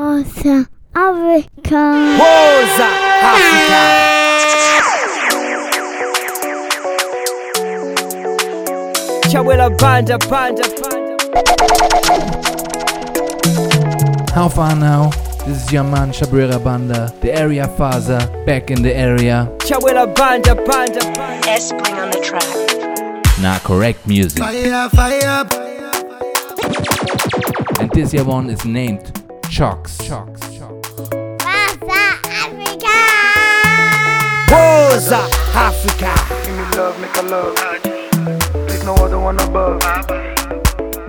Rosa Africa. Rosa Africa. Chawela banda banda banda. How far now? This is your man Shabrera Banda, the area father, back in the area. Chawela banda banda banda. S Bling on the track. Now correct music. Fire, fire. And this year one is named Chocks. Chocks. Chocks. Africa. Rosa Africa. Give me love, make a love. There's no other one above.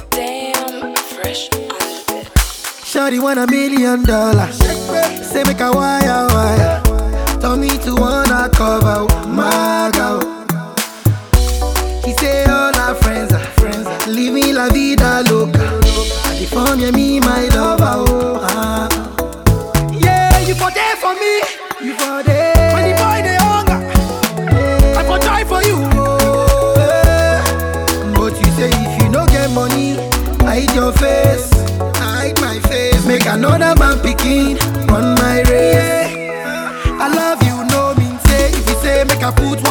Damn, fresh on. Shawty want a million dollars. Say make a wire wire. Tell me to wanna cover my girl. She say all her friends are friends. are Living la vida loca. I define me my lover. For me. You for there. When the boy they hunger, I for die for you. Oh. But you say if you no get money, hide your face. Hide my face. Make another man picking on my race. I love you, no mean say. If you say make I put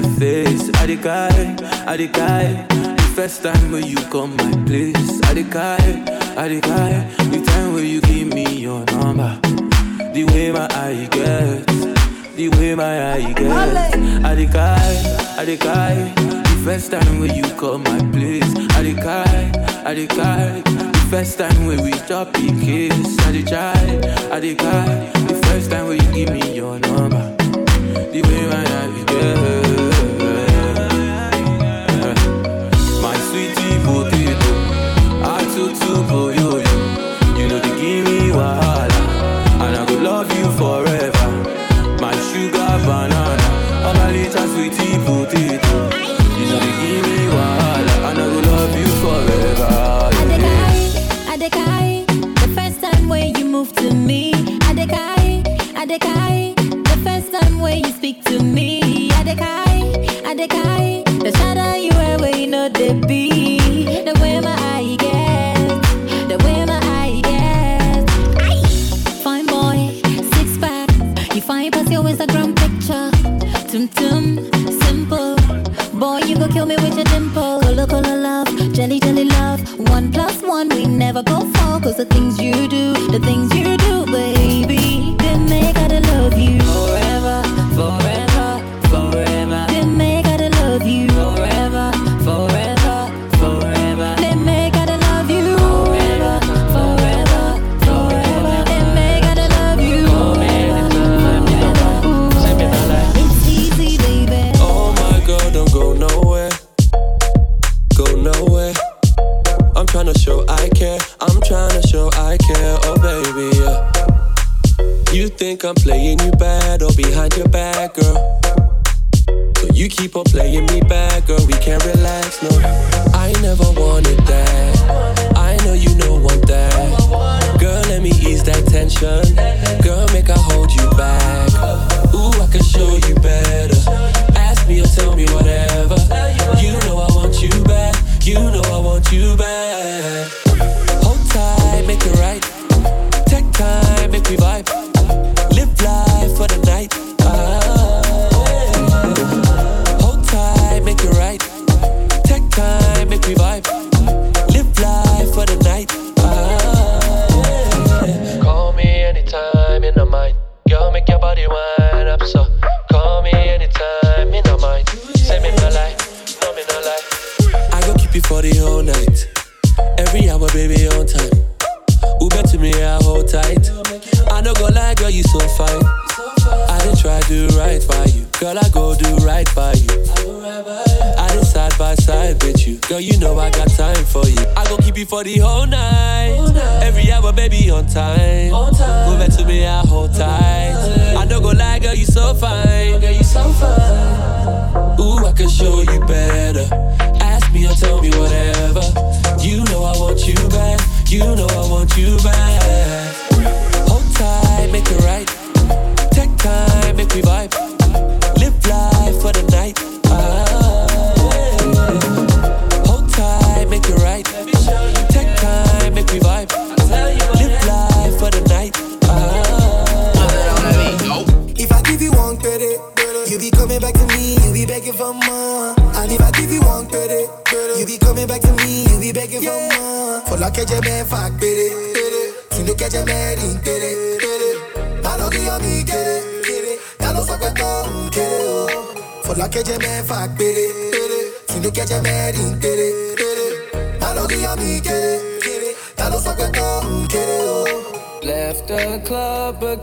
your face, I cry, I cry. The first time when you come my place, I cry, I cry. The time when you give me your number, the way my eye get, the way my eye get. I cry, I cry. The first time when you come my place, I cry, I. The first time when we chop the kiss, I dey try, I dey cry. The first time when you give me your number, the way my eye get.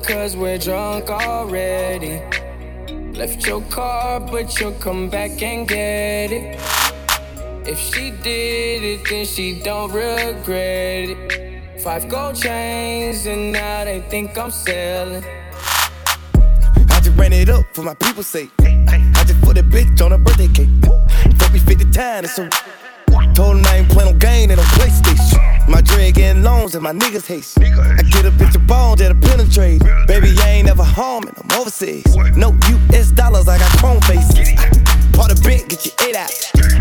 Because we're drunk already. Left your car, but you'll come back and get it. If she did it, then she don't regret it. Five gold chains, and now they think I'm selling. I just ran it up for my people's sake. I just put a bitch on a birthday cake. Fuck me 50 times, so told him I ain't playing no game in no PlayStation. My dread getting loans and my niggas haste. I get a bitch a bone that'll penetrate. Baby, I ain't never home and I'm overseas. No US dollars, I got chrome faces. Part of bent, get your eight out.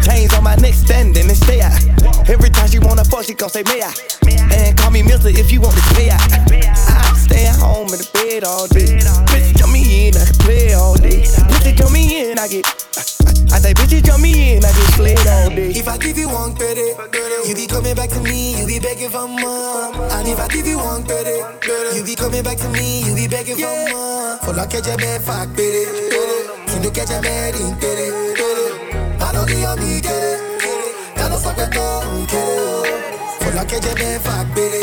Chains on my neck, standing and stay out. Every time she wanna fuck, she gon' say, may I? And call me Milton if you want this pay out. I stay at home in the bed all day. Bitch, jump me in, I can play all day. Bitch, jump me in, I get. I say, bitch, jump me in, I get played all day. If I give you one credit, you be coming back to me, you be begging for more. And if I give you one credit, you be coming back to me, you be begging for more. For like a man, fuck pere, tu no catch a man in pere, Malo que yo mi quiere, ya lo saco todo, quiere, oh. For like a man, fuck pere,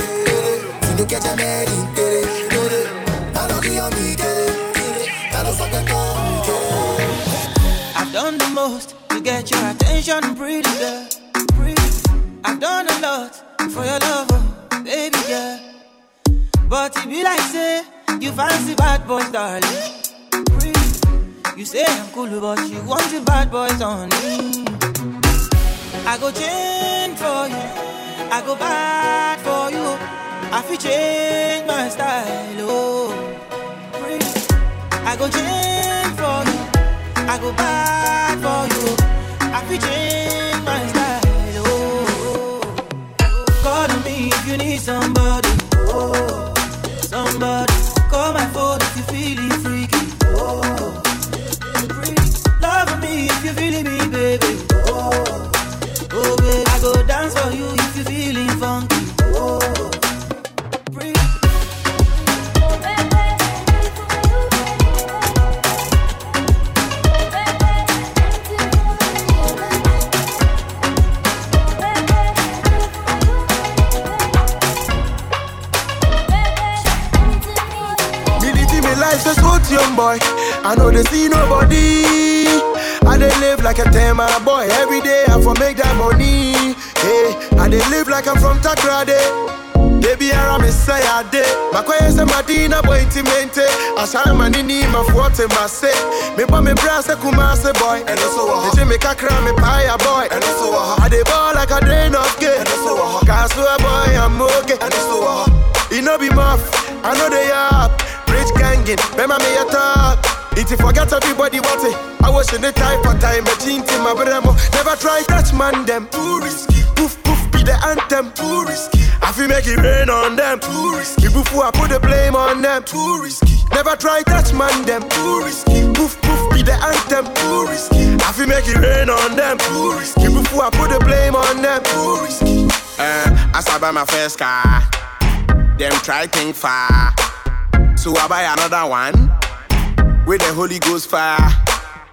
tu no catch a man in pere, Malo que yo mi quiere, ya lo saco todo, quiere, oh. Most to get your attention, pretty girl. Pretty. I've done a lot for your love, oh, baby girl. But it be like say you fancy bad boys, darling. Pretty. You say I'm cool, but you want the bad boys on me. I go change for you. I go bad for you. I feel change my style, oh. Pretty. I go change you. I go bad for you. I feel change my style. Call on me if you need somebody, oh. Somebody, call my phone if you feeling freaky, oh. Love me if you feeling me, baby, oh. Oh, baby, I go dance for you if you feeling funky, I know they see nobody. I they live like a ten man boy. Every day I for make that money. Hey, I they live like I'm from Takrade. Baby, I'm a say I did. My quiet say Madina boy intimate. I shine my nini my forte my uh-huh. say. Me pa me brass a Kumasi boy. And also a me make a cram me pie boy. And also a I dey ball like a drain of gay. And also a uh-huh. cause boy I'm okay. And also a uh-huh. it no be muff. I know they up. Rich gangin, remember me a talk. It forget everybody what it. I was in the time for time, but in my bremo. Never try touch man them. Too risky. Poof poof be the anthem. Too risky. I feel make it rain on them. Too risky. Before I put the blame on them. Too risky. Never try touch man them. Too risky. Poof poof be the anthem. Too risky. I feel make it rain on them. Too risky. Before I put the blame on them. Too risky. Uh, as I buy my first car, them try think far. So I buy another one with the Holy Ghost fire.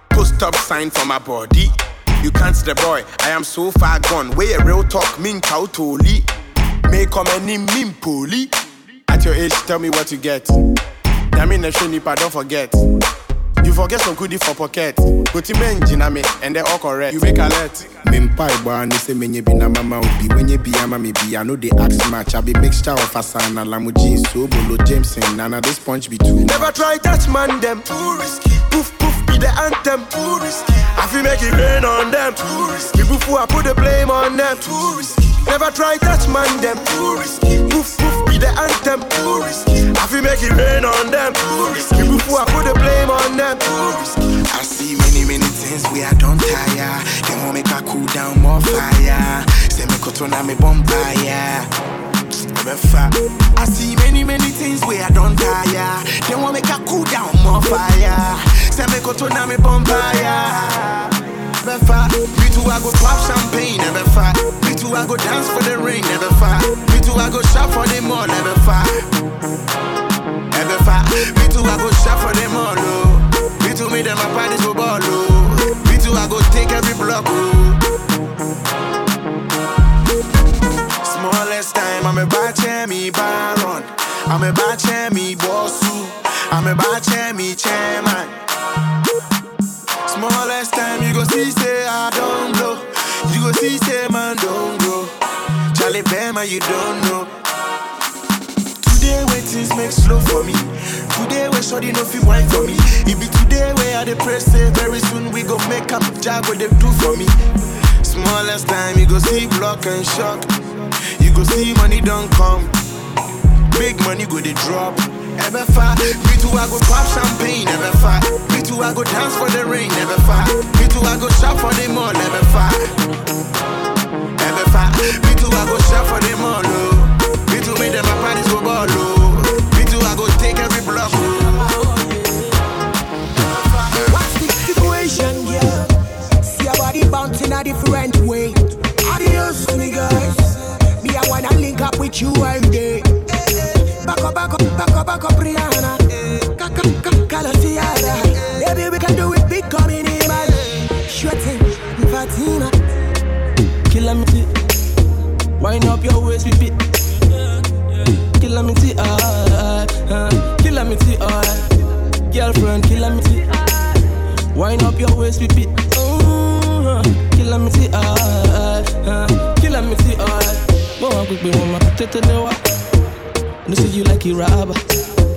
Post stop sign for my body. You can't see the boy, I am so far gone. Where a real talk, mean cow toli. May come any mean poli. At your age, tell me what you get. Damn in the nipper, don't forget. You forget some goodie for pocket. Put him engine me, and they all correct. You make alert. Mimpai boy, and say when you be na mama ubi. When you be a mama be, I know they ask match. I be mixture of Asana, Lamu jeans, so Bolo Jameson, Nana this punch be too. Never try touch man them. Too risky. Poof poof be the anthem. Too risky. I feel make it rain on them. Too risky. Before I put the blame on them. Too risky. Never try touch man them. Poof poof be the anthem. I feel make it rain on them. Before I put the blame on them. I see many, many things we I don't tire. They want make I cool down more fire. Say me cut on me bonfire. I see many, many things where I don't tire. They want make I cool down more fire. Say me cut on me bonfire. Never fight. Me too, I go pop champagne, never fight. Me too, I go dance for the ring, never fight. Me too, I go shop for them all, never fight. Never fat. Me too, I go shop for them all, oh. Me too, me them my parties go ball, oh. Me too, I go take every block, oh. Smallest time, I'm a bache me baron. I'm a bache me bossu. Oh. I'm a me chairman. You go see say I don't blow. You go see say man don't grow. Charlie Bama, you don't know. Today when things make slow for me. Today when shorty no feel wine for me. It be today where I dey press say very soon we go make up job what they do for me. Smallest time you go see block and shock. You go see money don't come. Big money go they drop. Ever far, me too I go pop champagne. Never far, me too I go dance for the rain. Never far, me too I go shop for them all. Never far, ever far, me too I go shop for them all. Oh. Me too make them my parties go ball. Oh. Me too I go take every block. Oh. What's the situation, yeah? See your body bouncing a different way. Adios, me guys. Me, I wanna link up with you one up, Rihanna. Calociada. Baby, we can do it big, coming in, man. Sure thing, Fatima. Calamity. Wind up your waist, with it. Calamity, ah, ah, calamity, ah. Girlfriend, calamity. Wind up your waist, with it. Oh, calamity, ah, ah, calamity, ah. Mo wa gbogbo wọn ma tètè lé wa. No say you like it rubber.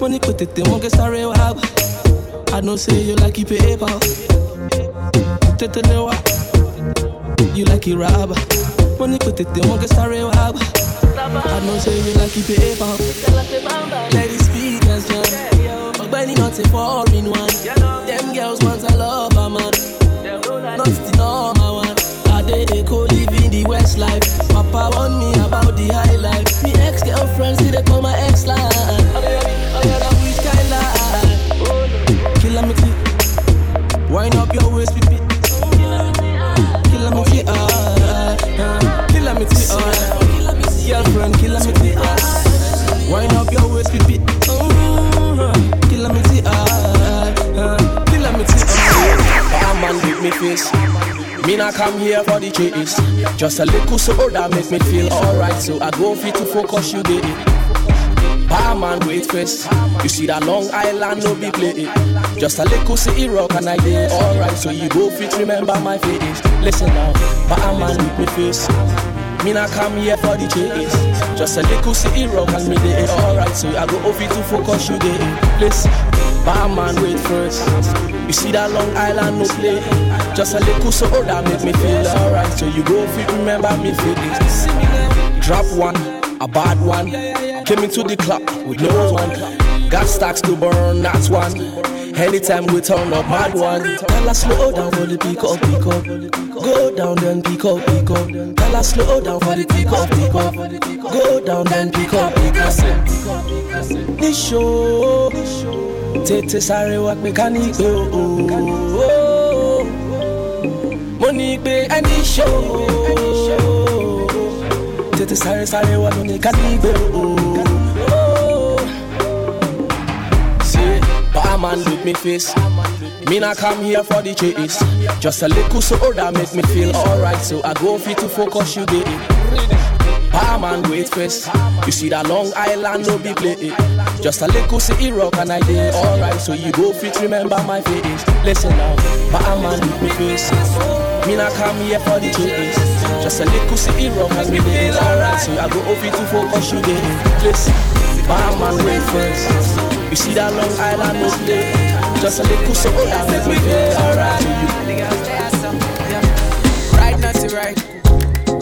Mo ní kò tètè wọ́n gẹ́ sáré wá bá. I know say you like it paper. Lé. You like it rubber. Mo ní kò tètè wọ́n gẹ́ sáré wá bá. I know say you like it paper. Let it speak as well. Ọ̀gbẹ́ni not a foreign one. Them girls want a lover man. Not the normal one. I dey dey co live in the west life. Papa warn me about the high life. Girlfriend see they call my ex line. Me not come here for the chase. Just a little soda make me feel alright. So I go fit to focus, you get it. Bar man wait first. You see that Long Island no be play. Just a little city rock and I did alright. So you go fit remember my face. Listen now, bar man with me face. Me not come here for the chase. Just a little city rock and me they alright. So I go it to focus you there. Listen, barman wait first. You see that Long Island no play. Just a little so that make me feel alright. So you go off it, remember me for this. Drop one, a bad one. Came into the club with no one. Got stacks to burn, that's one. Anytime we turn up, bad one. Tell us slow down for the pick up, pick up. Go down then pick up, pick up. Tell us slow down for the pick up, pick up. Go down then pick up, pick up. Nisho, tètè sáré wá pé ká ní pé o. Mo ní pé ẹni ṣó. Tètè sáré sáré wá lóní ká ní pé o. See, barman look me face. Me not come here for the chase. Just a little so that make me feel alright. So I go fit to focus you there. Barman wait first. You see that Long Island no be play. Just a little city rock and I did alright. So you go fit remember my face. Listen now, Barman look me face. Me not come here for the chase. Just a little city rock and me did alright. So I go fit to focus you there. Listen, Barman wait first. You see that Long Island no play. Just a little so that make me feel alright. Right, to right.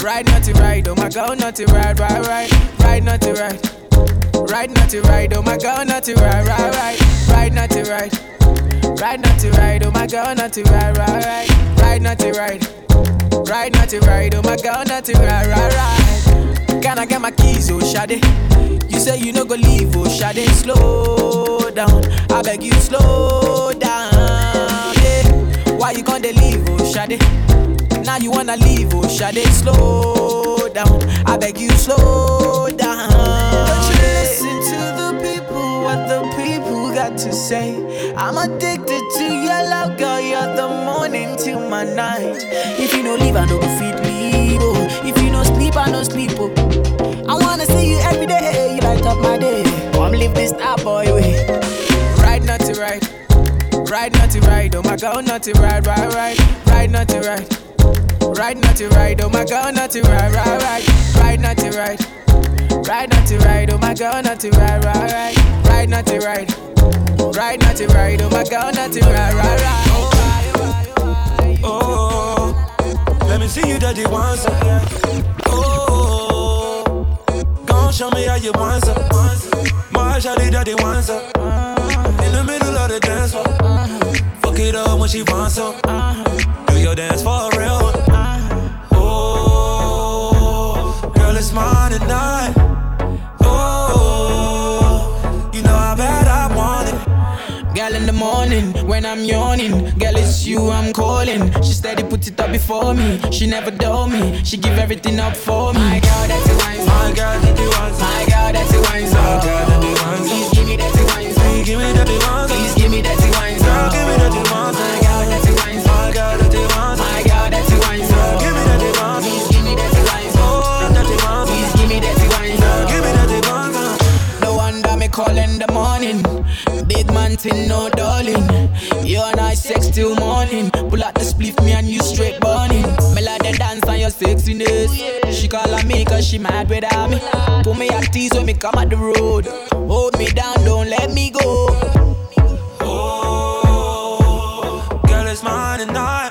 Right, not to right. Oh my god, not to right, right, right. Right, not to right. Right, not to right. Oh my god, not to right, right, right. Right, not to right. Right, not to right. Oh my god, not to right, right, right. Right, not to right. Right, not to right. Oh my god, not to right, right, right. Can I get my keys, oh Shade? You say you no go leave, oh Shade. Slow down, I beg you slow down. Why you gonna leave, oh Shade? Now you wanna leave, oh Shade. Slow down, I beg you slow down. Don't you listen to the people, what the people got to say. I'm addicted to your love, girl. You're the morning till my night. If you no leave, I no feed me. Oh. If you no sleep, I no sleep. Oh. I wanna see you every day. You light up my day. Come live this star boy way. Right, not to right. Oh my god, not to right, right, right. Right, not to right. Right, not to right. Oh my god, not to right, right, right. Right, not to right. Right, not to right. Oh my god, not to right, right, right. Right, not to right. Right, not to right. Oh my god, not to right, right, right. Oh, let me see you dirty once. Oh, gon' show me how you want some. My shawty dirty once. In the middle of the dance floor. Fuck it up when she wants some. Do your dance for real. Oh, girl, it's mine tonight. Oh, you know how bad I want it. Girl in the morning when I'm yawning, girl it's you I'm calling. She steady put it up before me. She never told me. She give everything up for me. My girl, that's the wine. My girl, that the ones. My girl, that's the wine. My girl, that the ones. Give me that the ones. Please give me that the wine. Girl, give me that the ones. My girl, that's the wine. My girl, that the ones. My girl, that's the wine. Girl, give me that the ones. Please give me that the wine. Oh, that the ones. Please give me that the wine. Girl, give me that the ones. No wonder me call in the morning. Big man thing, no darling. You and I sex till morning. Pull out the spliff, me and you straight burning. Sexiness. She call on me cause she mad without me. Put me at tease when me come at the road. Hold me down, don't let me go. Oh, girl, it's mine tonight.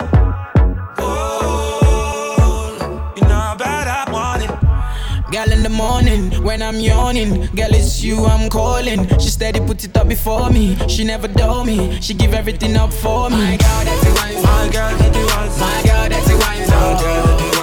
Oh, you know how bad I it. Girl in the morning when I'm yawning, girl it's you I'm calling. She steady put it up before me. She never told me. She give everything up for me. My girl, that's wine. My girl, that the ones. My girl, that's wine. My girl, that the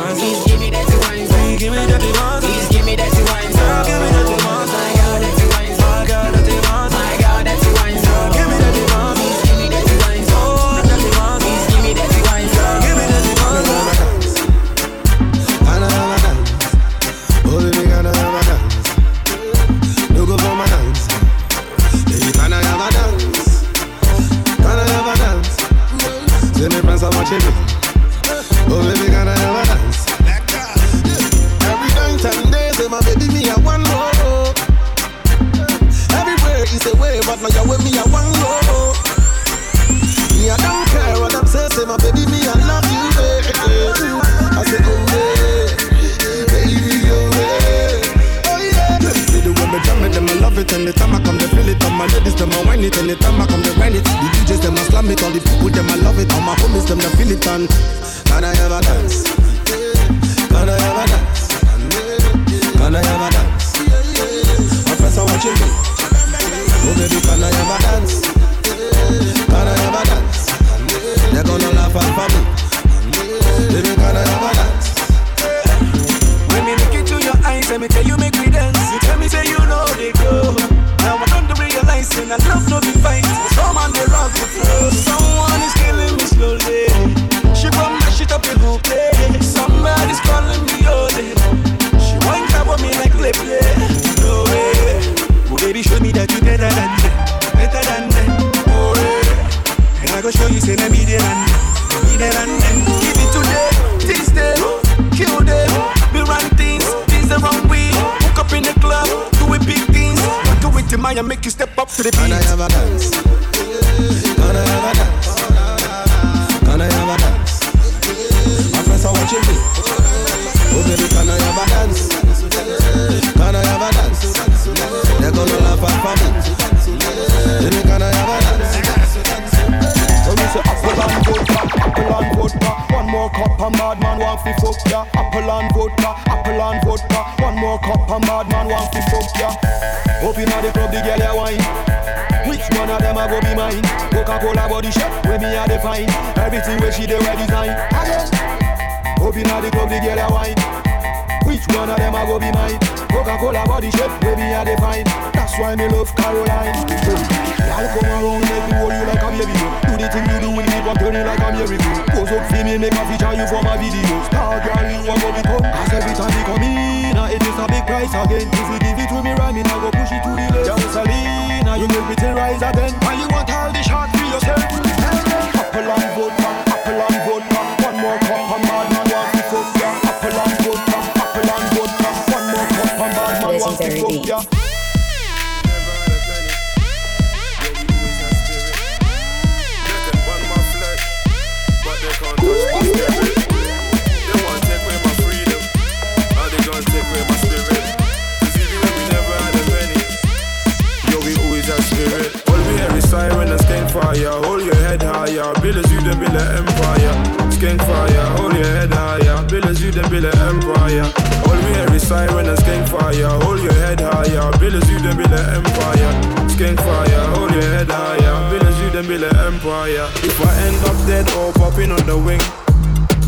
build an empire. Hold me every siren and skank fire. Hold your head higher. Build as you then build an empire. Skank fire. Hold your head higher. Build as you then build an empire. If I end up dead or popping on the wing,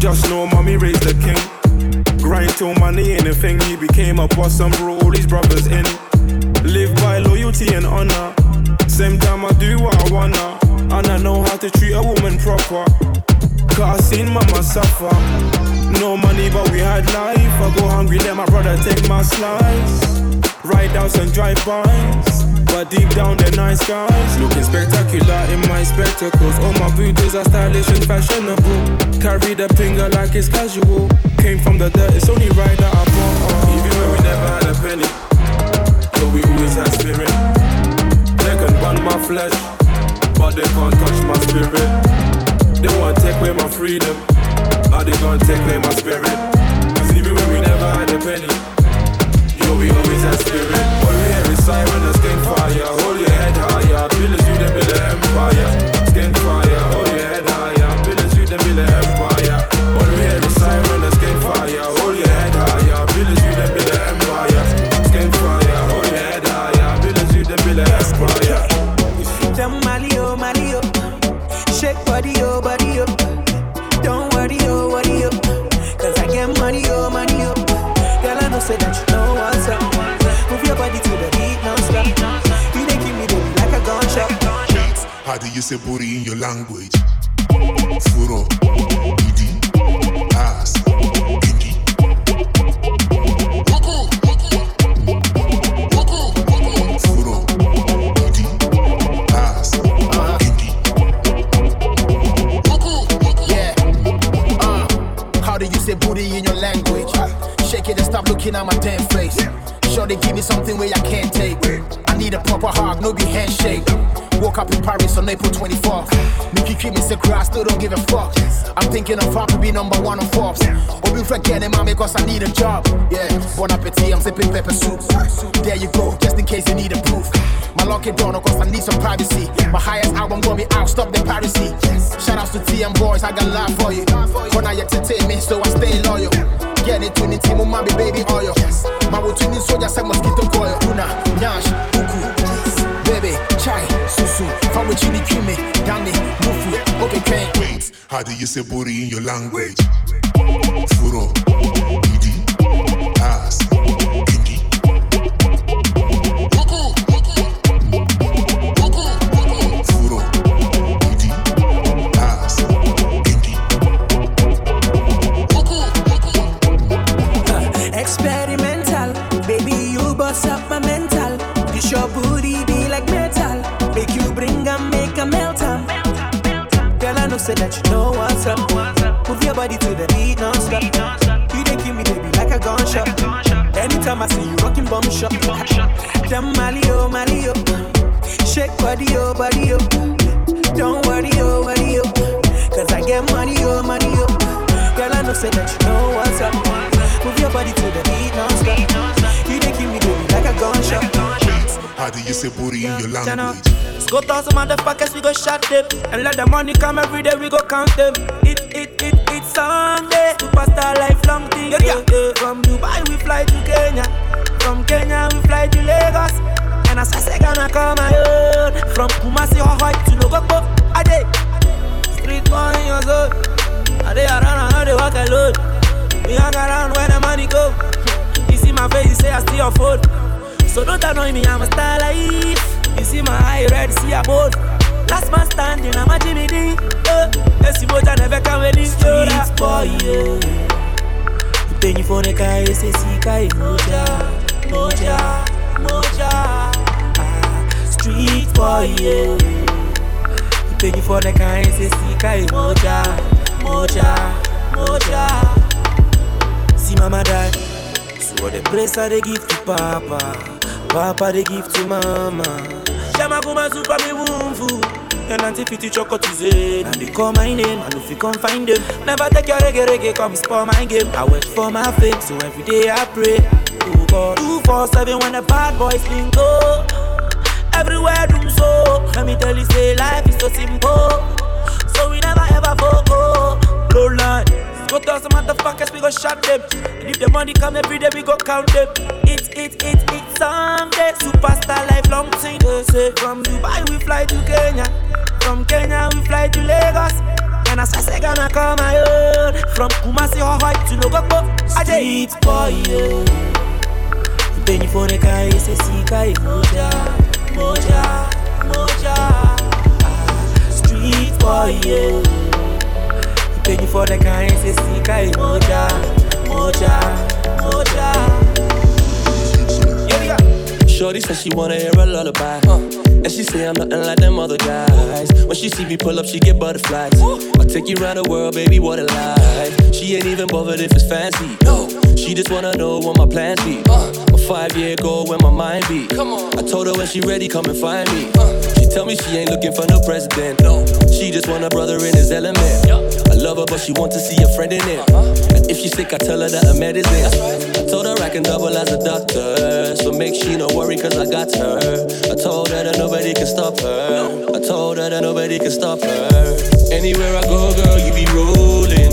just know mommy raised the king. Grind till money ain't a thing. He became a boss and brought all his brothers in. Live by loyalty and honor. Same time I do what I wanna. And I know how to treat a woman proper. Cause I seen mama suffer. No money, but we had life. I go hungry, let my brother take my slice. Ride outs and drive bys. But deep down, they're nice guys. Looking spectacular in my spectacles. All my videos are stylish and fashionable. Carry the finger like it's casual. Came from the dirt, it's only right that I'm Oh. Even when we never had a penny, but we always had spirit. They can burn my flesh, but they can't touch my spirit. They want to take away my freedom. Are they gonna take away my spirit? Cause even when we never had a penny, yo, we always had spirit. All we hear is siren, a skin fire. Hold your head higher. Pillars through build an empire. you say booty in your language. Furo, Didi, ass, Pinky. Booty in your language? Uh, shake it and stop looking at my damn face. Sure, they give me something where I can't take. I need a proper hug, no be handshake up in Paris on April 24th. Nikki Kim is a I still don't give a fuck. I'm thinking of how to be number one on Forbes. Or be forgetting mommy because I need a job. Yeah, bon appetit, I'm sipping pepper soup. There you go, just in case you need a proof. My lucky donor cause I need some privacy. My highest album gonna be out, stop the piracy. Shout outs to TM boys, I got love for you. Kona you entertain me, so I stay loyal. Get it the team, mommy baby oil. My would twin soldier say mosquito coil. Una, nyash, uku, baby, chai, susu. From with chili kimi, dani, mufu. Okay, okay. Wait, how do you say booty in your language? Furo, say that you know what's up. Move your body to the beat non-stop. You dey kill me, baby, like a gunshot. Anytime I see you rocking bum shot. Them Mali oh, Mali oh. Shake body oh, body oh. Don't worry oh, worry oh. Cause I get money oh, money oh. Girl, I know say that you know what's up. Move your body to the beat non-stop. You dey kill me, baby, like a gunshot. How do you say booty in your language? Let's go toss some motherfuckers, we go shot them. And let the money come every day, we go count them. It, it, it, it's Sunday. Superstar lifelong thing. Yeah, yeah. yeah. From Dubai, we fly to Kenya. From Kenya, we fly to Lagos. And as I say, gonna come my own. From Kumasi, Hawaii to Logopo. Ade. Street boy in your zone. Ade, around, I know they walk alone. We hang around when the money go. You see my face, you say I still your phone. So don't annoy me, I'm a star life. You see my eye red, see a boat. Last man standing, I'm a Jimmy D. Uh, Esi moja never come with this Street boy, yeah. Penny for the car, yes, yes, kai moja, moja, moja. Ah, street boy, yeah. Penny for the car, yes, yes, kai moja, moja, moja. See mama die. So the praise I they give to Papa, Papa they give to Mama. Shama kuma super me wumfu. And auntie fiti chocotize. And they call my name, and if you come find them, never take your reggae reggae, come spoil my game. I work for my fame, so every day I pray. Oh God, two four seven when the bad boys link go. Oh. Everywhere do so. Let me tell you, say life is so simple. So we never ever forgo. Low line. Go some motherfuckers, we go shot them. And if the money come every day, we go count them. It's, it's, it's, it's Sunday. Superstar lifelong thing. Say from Dubai, we fly to Kenya. From Kenya, we fly to Lagos. And I say, gonna come my own. From Kumasi, Hawaii to Logopo. Street boy, yeah. Penny for the car, it's a sika, moja, moja, moja. Ah, Street boy, yeah. Penny for the car, it's a sika, moja, moja, moja. Yeah, yeah. Shorty said she wanna hear a lullaby. And she say I'm nothing like them other guys. When she see me pull up, she get butterflies. I'll take you around the world, baby, what a life. She ain't even bothered if it's fancy. No, she just wanna know what my plans be. A five year goal where my mind be. Come on. I told her when she ready, come and find me. Uh, She tell me she ain't looking for no president. No, she just want a brother in his element. I love her, but she want to see a friend in it. And if she sick, I tell her that I'm medicine. I told her I can double as a doctor. So make she no worry, cause I got her. I told her that nobody can stop her. I told her that nobody can stop her. Anywhere I go, girl, you be rolling.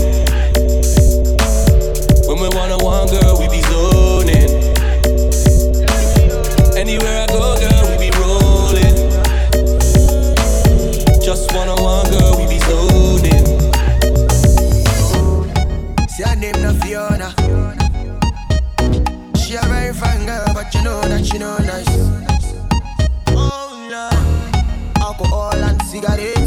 When we one on one, girl, we be alcohol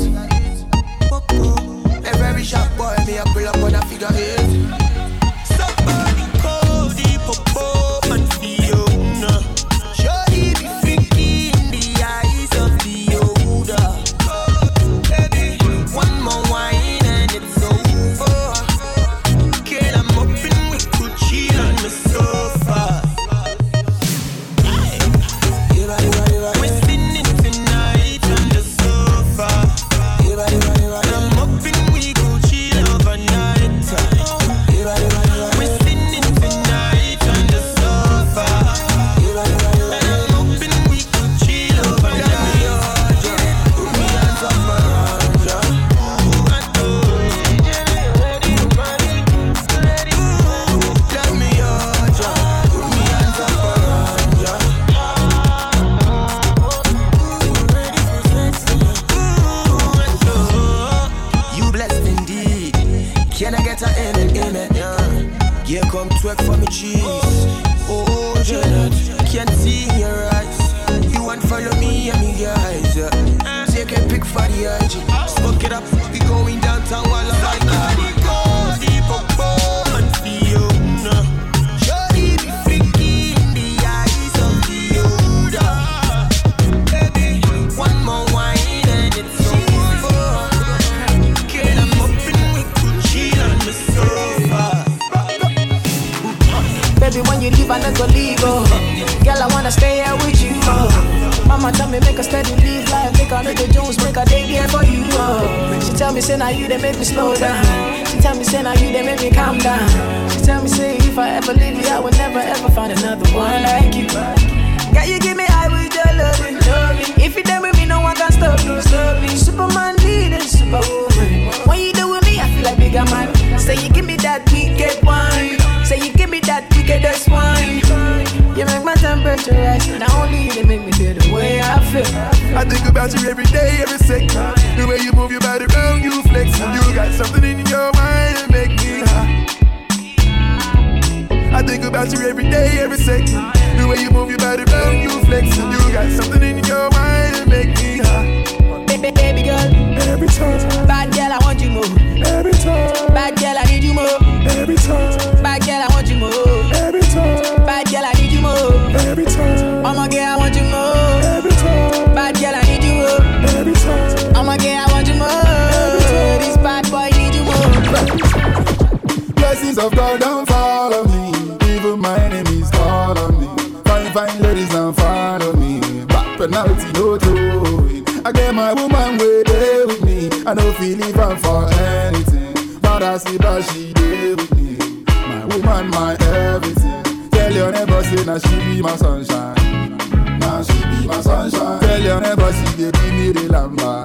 party, no throwing. I get my woman way there with me. I don't feel even for anything. But I see that she there with me. My woman, my everything. Tell your neighbor, say now she be my sunshine. Now she be my sunshine. Tell your neighbor, she dey give me the lamba.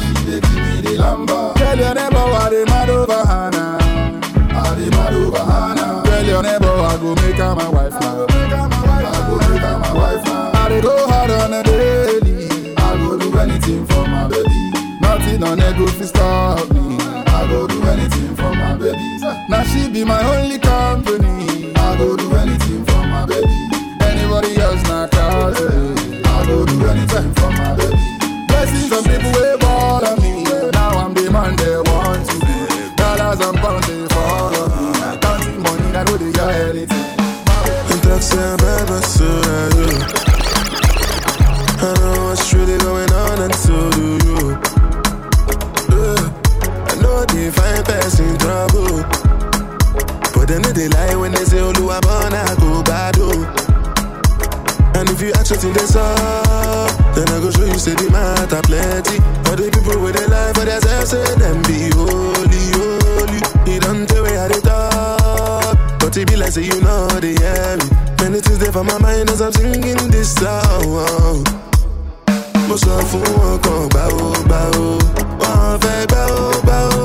She be give me the lamba. Tell your neighbor, I dey mad over her now. I dey. Tell your neighbor, I go make her my wife now. I go make her my wife now. I dey go hard on a daily. I go do anything for my baby. Nothing on earth go fit stop me. I go do anything for my baby. Now she be my only company. I go do anything for my baby. Anybody else not cause me. I go do anything for my baby. Blessings on people way bother me. Now I'm the man they want to be. Dollars and pounds they follow me. Counting money, that know they got anything. Intoxicated, baby, so. they lie when they say oh, Oluwa Oluwabona go bad oh. And if you ask what they saw, then I go show you say the matter plenty. For the people with their life for themselves, say them be holy, holy. He don't tell where they talk, but it be like say you know they hear me. Many things there for my mind as I'm singing this song. mo sọ fún wọn kan gbà ó oh, gbà ó wọn fẹ́ gbà ó gbà ó.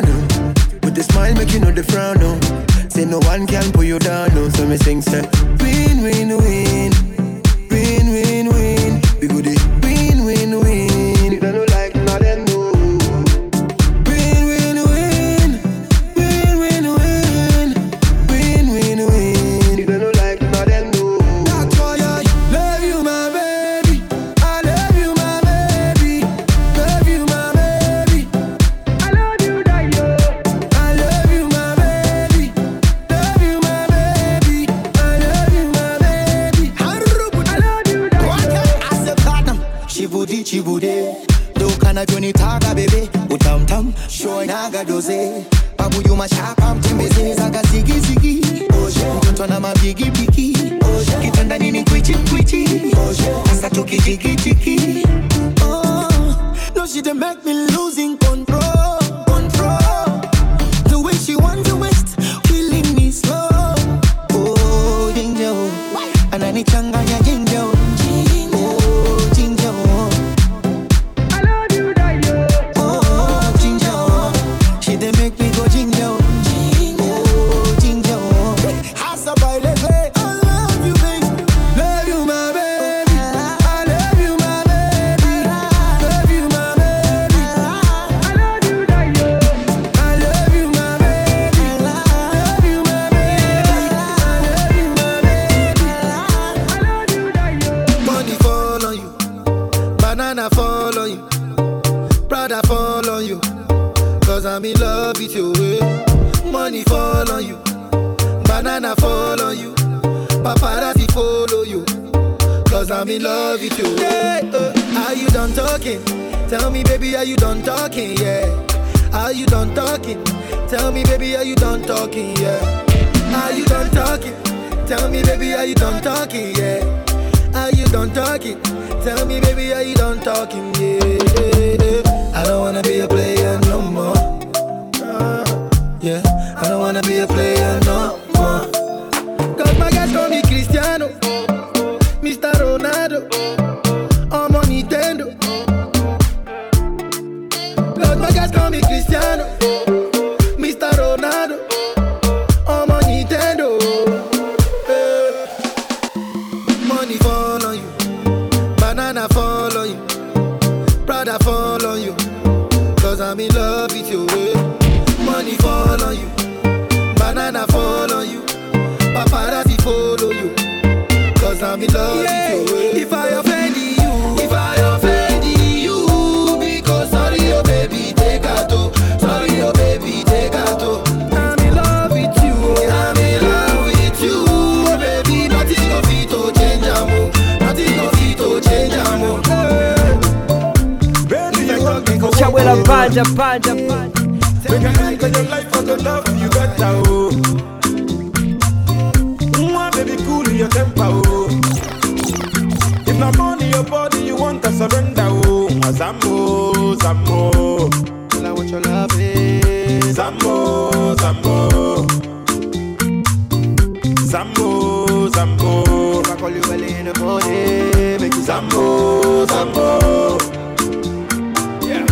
make you know the frown, no. Say no one can put you down, no. So me sing, say, win, win. In you. eh. If I offend you, if I offend you, because sorry, oh baby, take a toe. Sorry, oh baby, take a toe. I'm in love with you. I'm in love with you, oh baby. Nothing of it to change, amo. Nothing of it to change, amo. Chawela banja banja banja. Make I enter your life for the love Zambo, Zambo. Tell her what your love is. Zambo, Zambo. Zambo, Zambo. If I call you early in the morning, make you Zambo, Zambo. Yeah.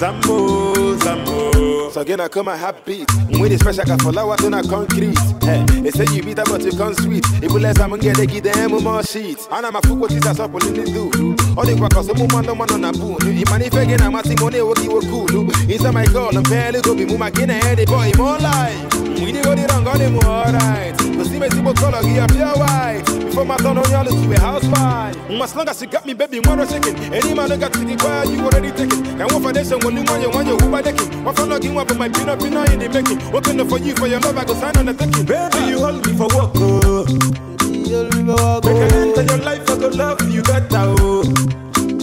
Zambo, Zambo. So again, I come a happy. When it's fresh, I got flower to not concrete. Hey, they say you beat but you come sweet. If we let I'm get they give them more sheets. And I'm a fool, what is up in the do? All the workers, some woman, no man on a boon. If man, if again, I'm a Simone, what you cool. Inside my call, I'm fairly go be move my kid and the boy, more life. We did go the wrong, got him alright. But see me, see what color, give up your white. Before my son on y'all to a house fire. As long as you got me, baby, more shaking. Any man got to choir, you already taken. And one foundation, when you want you want you, who by decking. One for logging one for my peanut, peanut in the making. Working for you, for your love, I go sign on the taking. Baby, you hold me for work, oh. Make I oh. enter your life for the love you better, oh.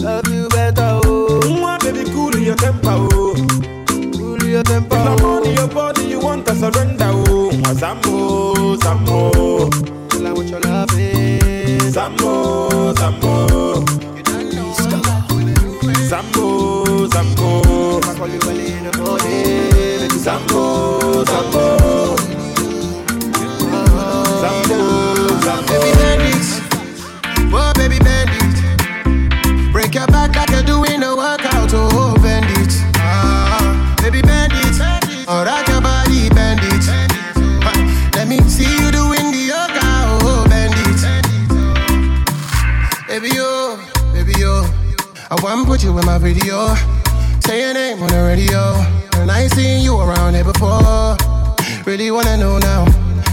Love you better, oh. Mwah, baby, cool your temper, oh. Cool your temper, If not oh. money, your body, you want to surrender, oh. Mwah, Zambo, Zambo. Tell her what you love, is. Zambo, Zambo. Zambo, Zambo. Zambo, Zambo. Put you in my video. Say your name on the radio. And I ain't seen you around here before. Really wanna know now.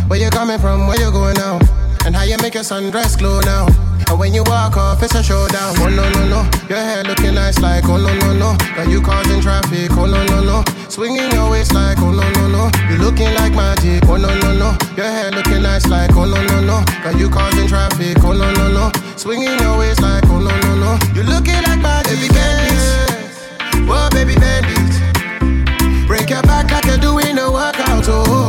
Where you coming from, where you going now. And how you make your sundress glow now. And when you walk off, it's a showdown. Oh no no no, your hair looking nice like oh no no no. Now you causing traffic. Oh no no no, swinging your waist like oh no no no. You looking like magic. Oh no no no, your hair looking nice like oh no no no. Now you causing traffic. Oh no no no, swinging your waist like oh no no no. You looking like magic. Baby bandits, oh baby bandits, break your back like you're doing a workout. Oh.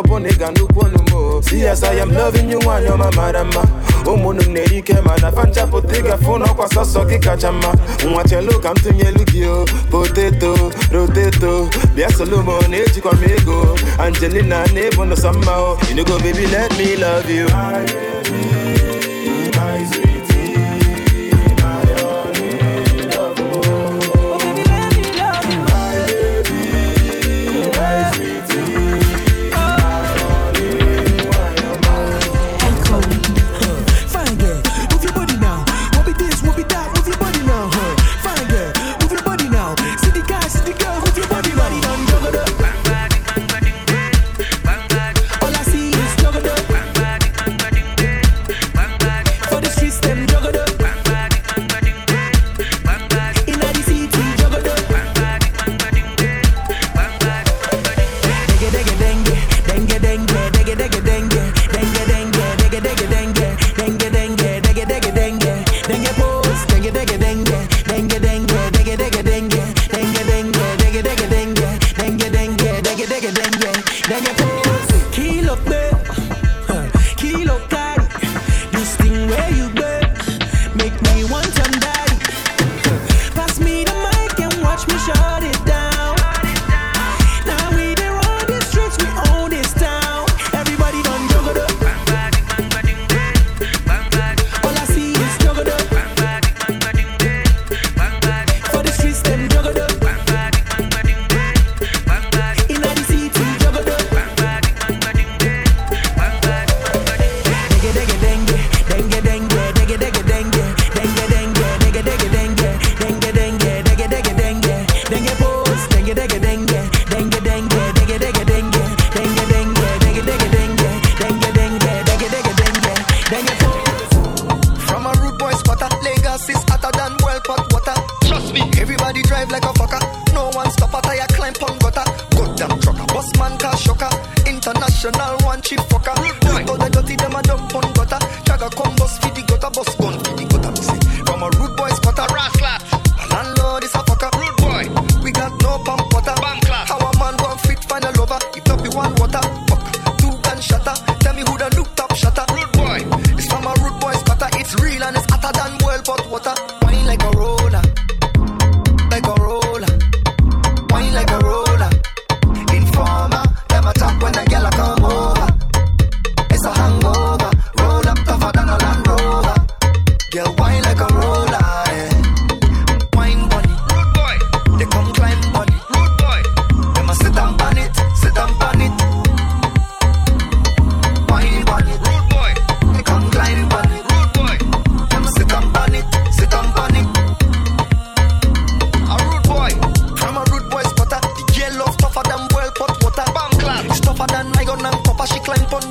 ọbụ na ị ga nnukwu onumo see as I am loving you nwanyị ọma mara mma ụmụnụ m na-eri ike mana fa nchapụta ị gafe n'ọkwa sọsọ gị kacha mma nwa chelu ka m tụnyelu gị o poteto roteto bịa solomo na-ejikwa m ego angelina na no nụsọ mma o inugo baby let me love you. she climb on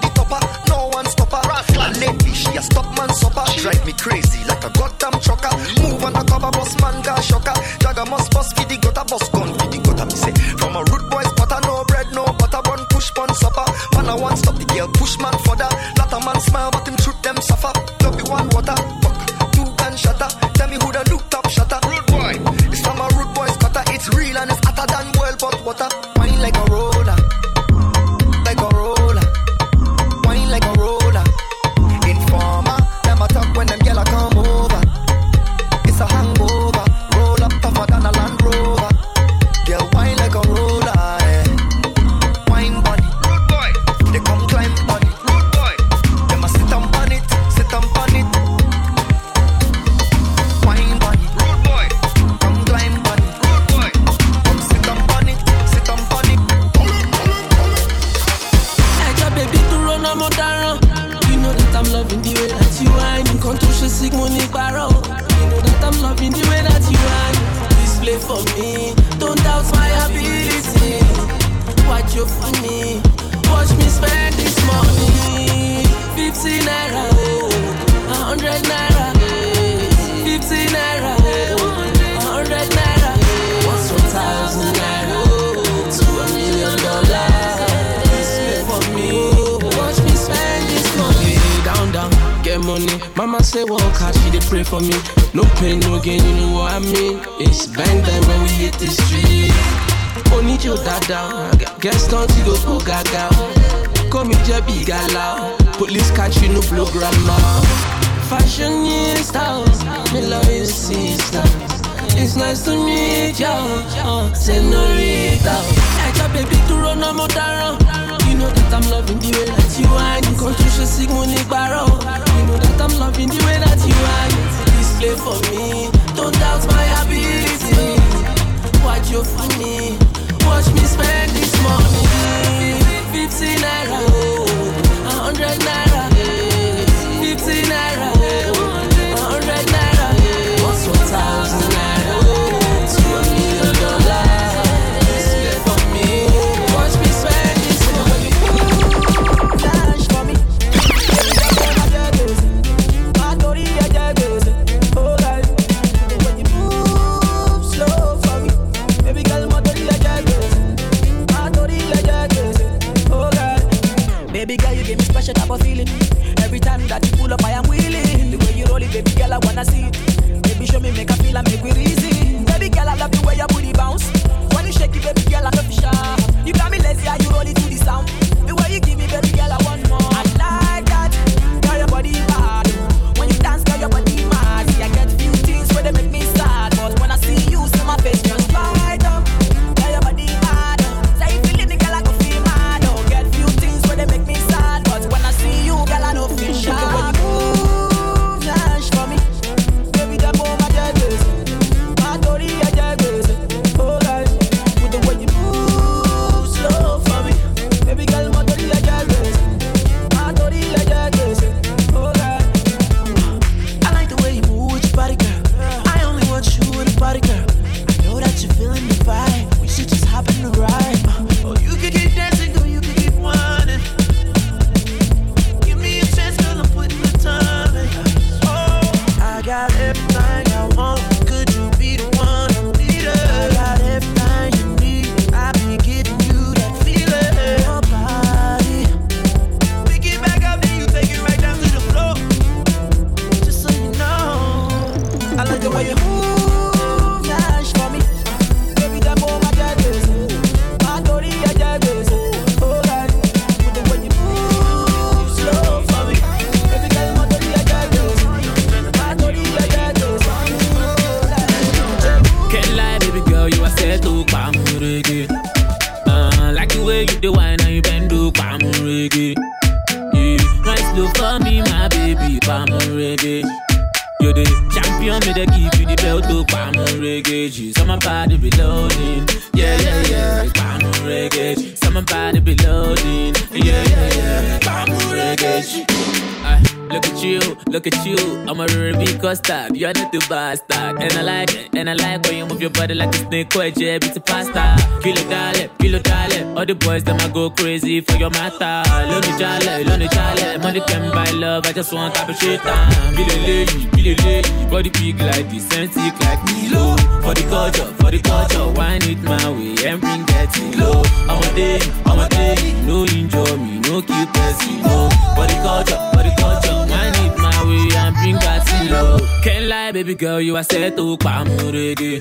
mi kó ẹ̀jẹ̀ bíi ti pásítà. kí ló dálẹ̀ kí dálẹ̀ all the boys dem a go crazy for your matter. lónìí jálẹ̀ lónìí jálẹ̀ money can buy love I just want to appreciate time. kí lè léyìí kí body big like the sensic like me lo. for the culture for the culture wine it my way and bring that thing lo. ọmọdé ọmọdé no injure me no kill person lo. for the culture for the culture wine it my way and bring that thing lo. can't lie baby girl you are set to pa mo rege.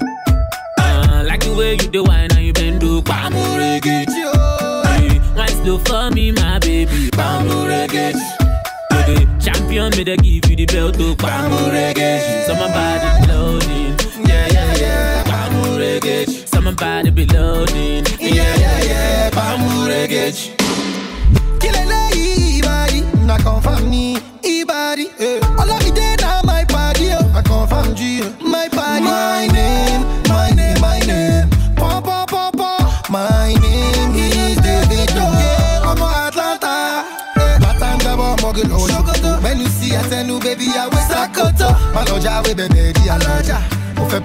the way you do wine and you bend do Bamurege Wine slow for me my baby. Bamu reggae, the champion me they give you the belt to bamu reggae. Bamurege Summer body loading. Yeah yeah yeah. Bamu Bamurege Summer body be loading. Yeah yeah yeah. Bamurege Kile lei bari na confirm ni We bebe di alaja. Mo fẹ́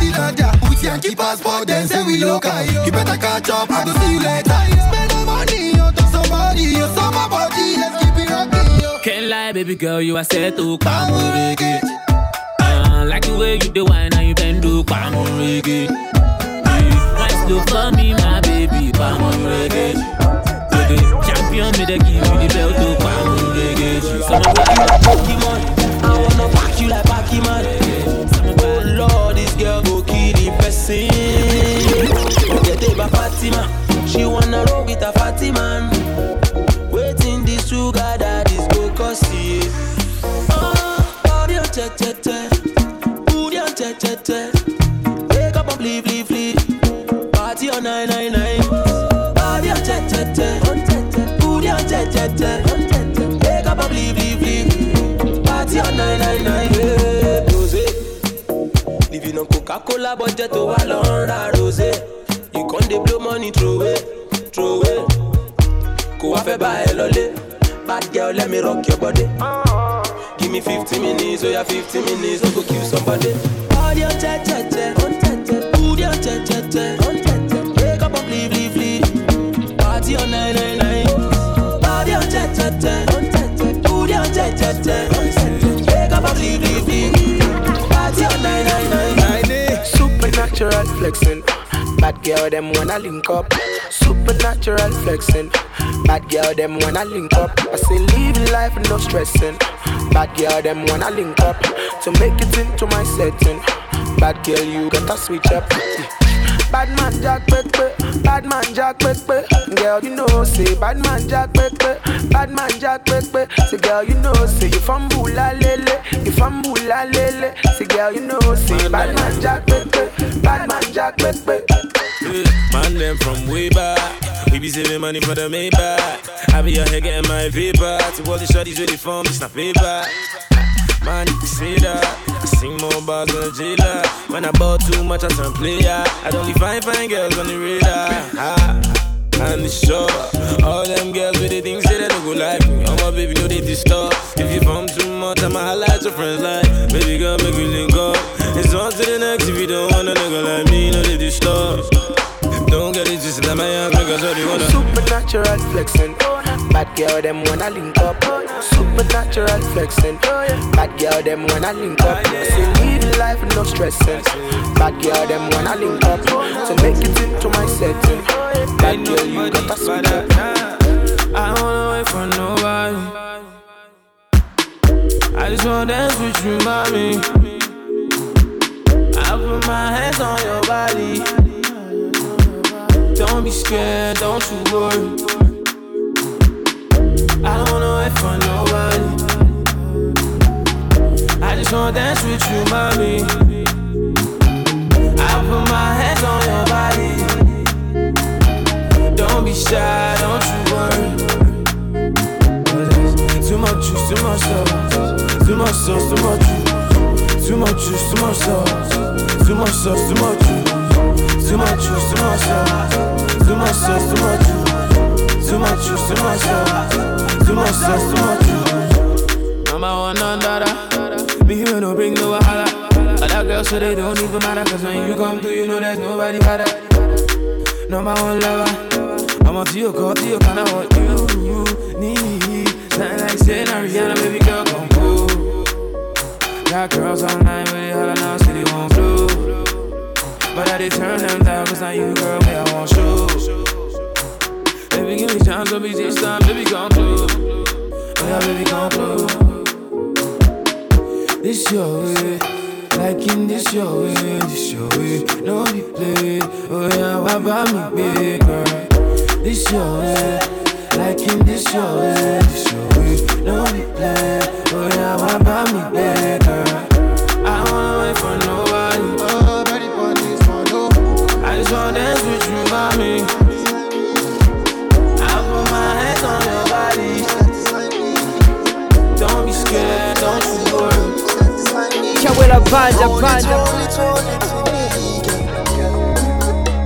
the lọ́jà. With Yankee passport then say we local. You better catch up, I go see you later. Spend the money on to somebody, saw my body, let's keep it rocking, yo. Can't lie, baby girl, you are set to pamu reggae. Uh, like the way you do wine and you bend do pamu reggae. Wine slow for me, my baby, pamu reggae. Champion, me they give you the belt to pamu reggae. Fatima. She wanna roll with a Fatima. Waiting this sugar that is go it. Oh, oh body on che che che. On che che che. Leave, leave, leave. Party on 999. Body on che che che. On che che che. Party on 999. Yeah, rosé. Living on Coca-Cola budget to a long blow money throw away, throw. Kò wá fẹ́ bá ẹ lọlé. Bad girl, let me rock your body. Give me 50 minutes, oh yeah, 50 minutes, no go kill somebody. Body on che che che, booty on che che che. Wake up and leave, leave, leave. Party on 999. Body on che che che, booty on che che che. Wake up and leave, leave, leave. Party on 999. Supernatural flexing. Bad girl, them wanna link up. Supernatural flexing. Bad girl, them wanna link up. I say living life no stressing. Bad girl, them wanna link up to make it into my setting. Bad girl, you gotta switch up. Bad man Jack Pepe, bad man Jack Pepe. Girl, you know, say bad man Jack Pepe, bad man Jack Pepe. Say girl, you know, say you from Bula Lele, you from Bula Lele. Say girl, you know, say bad man Jack Pepe, bad man Jack Pepe. Man, them from way back. We be saving money for the Maybach. I be out here getting my paper. To all the shorties ready for me, it's not paper. Man, say that. I sing more bars than a jailer. When I bought too much, I turn player. I don't need fine, girls on the radar. Ah. It's sure All them girls with the things say they don't go like me All my baby know they disturb If you form too much, I'ma highlight your friends like Baby girl, make me link up It's on to the next if you don't want a nigga like me, know they disturb Don't get it twisted, I'm a young nigga, so they wanna Supernatural flexing. Bad girl, them wanna link up. Supernatural flexing. Bad girl, them wanna link up. Say living life no stressing. Bad girl, them wanna link up to make it into my setting. Bad girl, you gotta switch up. I don't wanna wait for nobody. I just wanna dance with you, mommy. I put my hands on your body. Don't be scared, don't you worry. I don't wanna wait for nobody. I just wanna dance with you, mommy. I put my hands on your body. Don't be shy, don't you worry. Too much juice, too much sauce. Too much sauce, too much juice. Too much juice, too much sauce. Too much sauce, too much juice. Too much juice, too much sauce. Too much sauce, too much juice. Too much juice, too much sauce. Too much sauce, too much juice. Number one under Me here no bring no wahala. Other girls so they don't even matter. Cause when you come through, you know there's nobody better. Number one lover. I'm up to your call, to your kind of what you, you need. Something like saying Ariana, baby girl, come cool. Got girls online with it, holla now, city won't flow. But I did turn them down, cause now you, girl, me, I want show. Baby, give me time, so be this time, baby, come. Oh, yeah, baby, come through. This your way, Like in this your way, this your way, no be play. Oh yeah, why buy me big girl? This your way, like in this your way, this your way, no be play. Oh yeah, why buy me big girl? Chabuela Banja, Banja.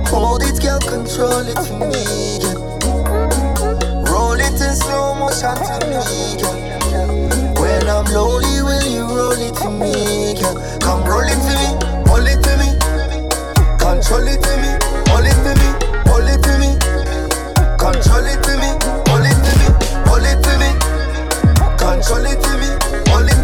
Hold it, girl, control it for me, girl. Roll it in slow motion for me, girl. When I'm lonely, will you roll it to me, girl? Come roll it to me, hold it to me. Control it to me, hold it to me, hold it to me. Control it to me, hold it to me, hold it to me. Control it to me, hold it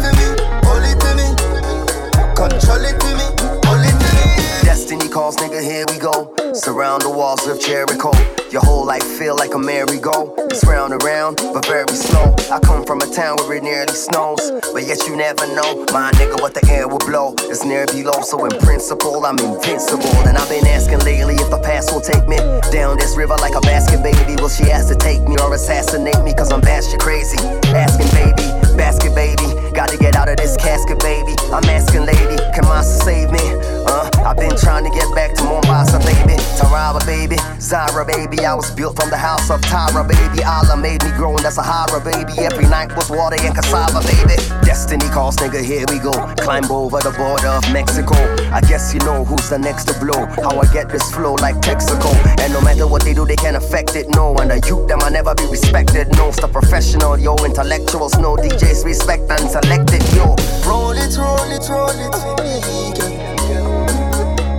It to me, it to me. Destiny calls, nigga, here we go. Surround the walls of Jericho. Your whole life feel like a merry-go. It's round and round, but very slow. I come from a town where it nearly snows, but yet you never know, my nigga, what the air will blow. It's near below, so in principle, I'm invincible. And I've been asking lately if the past will take me down this river like a basket, baby. Will she ask to take me or assassinate me? Cause I'm batshit crazy. Asking, baby, basket, baby. Got to get out of this casket, baby. I'm asking, lady, can Monster save me? Uh, I've been trying to get back to Mombasa, baby. Taraba, baby. Zara, baby. I was built from the house of Tara, baby. Allah made me grow in the Sahara, baby. Every night was water and cassava, baby. Destiny calls, nigga, here we go. Climb over the border of Mexico. I guess you know who's the next to blow. How I get this flow like Texaco. And no matter what they do, they can't affect it, no. And the youth, them, I never be respected, no. Stop professional, yo. Intellectuals, no. DJs respect and select it, yo. Roll it, roll it, roll it for me, girl.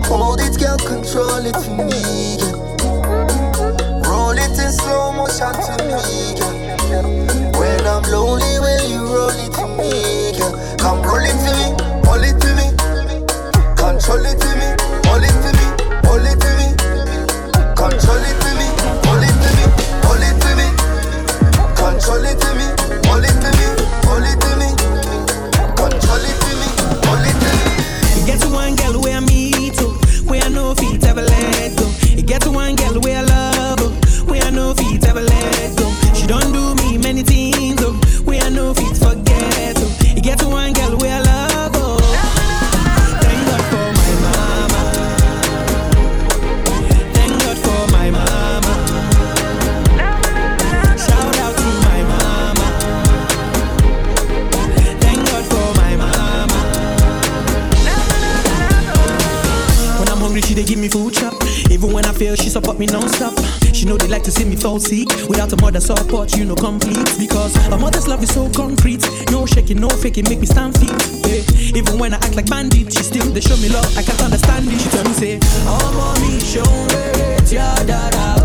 Hold it, girl, control it for me, girl. Roll it in slow motion for me, girl. When I'm lonely, will you roll it for me, girl? Come roll it to me, hold it to me. Control it to me, Without a mother support, you know complete. Because a mother's love is so concrete. No shaking, no faking, make me stand feet. Yeah. Even when I act like bandit, she still they show me love. I can't understand it. She tell me say, Oh mommy, show it, ya da da.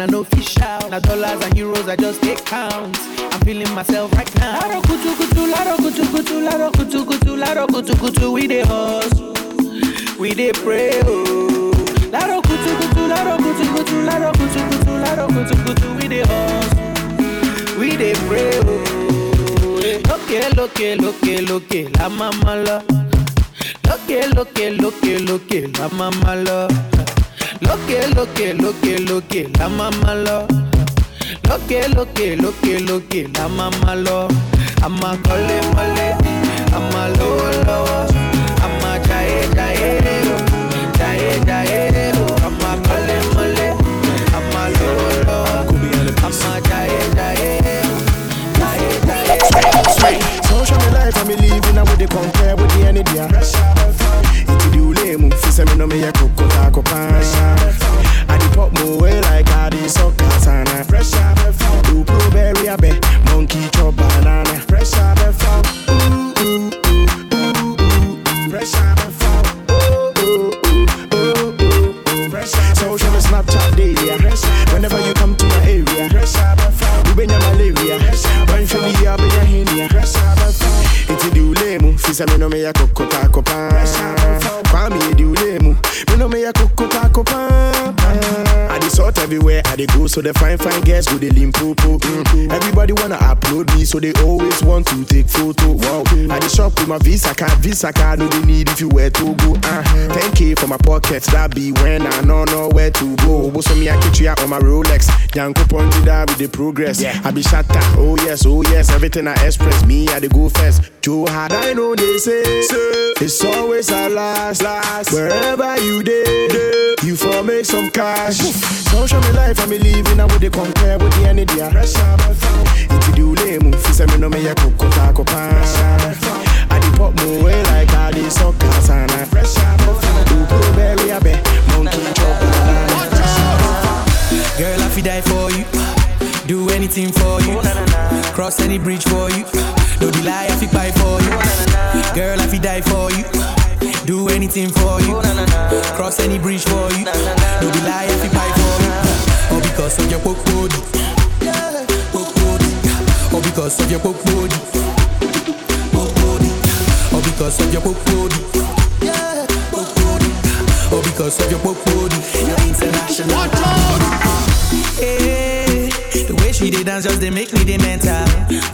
And no fish out. Now dollars and euros I just take count. I'm feeling myself right now. Laro kutu kutu, laro kutu kutu, laro kutu kutu, laro kutu kutu. We dey hustle, we dey pray. Oh. Laro kutu kutu, laro kutu kutu, laro kutu kutu, laro kutu kutu. We dey hustle, we dey pray. Oh. Lókè lókè lókè lókè la máa ma lọ. Lókè lókè lókè lókè la máa ma lọ. Lókè lókè lókè lókè la máa ma lọ. Lókè lókè lókè lókè la máa ma lọ. A máa kọ́lé mọ́lé, a máa lówó lọ́wọ́, a máa jayé jayé o, jayé jayé o. A máa kọ́lé mọ́lé, a máa lówó lọ́wọ́, a máa jayé jayé o, jayé jayé o. Social me life and me living and with the compare with the any mu um, se me no me ya koko ta ko pan. I di pop mo way like I di soccer sana. Fresh of phone. Do blueberry abe, monkey chop banana. Fresh. Fresh. Fresh Social me Snapchat daily. yeah. Whenever you come to my area. Fresh. You been your malaria. Run for me, I'll be your henia. Iti di ule mu, fi se me no me ya koko ta everywhere I dey go, so the fine fine girls go dey limpopo. Mm. Everybody wanna upload me, so they always want to take photo. Wow, I dey shop with my Visa card, Visa card no dey need if you were to go. Uh, 10k for my pocket, that be when I know know where to go. Obo so me I catch you on my Rolex, Yanko pointed out with the progress. Yeah. I be shut shatter, oh yes, oh yes, everything I express, me I dey go first. Too hard, I know they say, it's always our last, last. Wherever you dey, you for make some cash. Social me life, I'm living, I would they compare with the any dia. Iti di ule mu, fi se me no me ya koko ta ko pan. I di pop mo way like I di soccer sana. Do blueberry abe, monkey chop banana. Girl, I fi die for you. Do anything for you. Cross any bridge for you. No delay, I fi buy for you. Girl, I fi die for you. Do anything for you. Cross any bridge for you. No delay, I fi buy for you. All because of your poke body. Poke body. All because of your poke body. Poke body. All because of your poke body. Poke body. All because of your poke body. You're international. Hey, the way she dey dance just dey make me dey mental.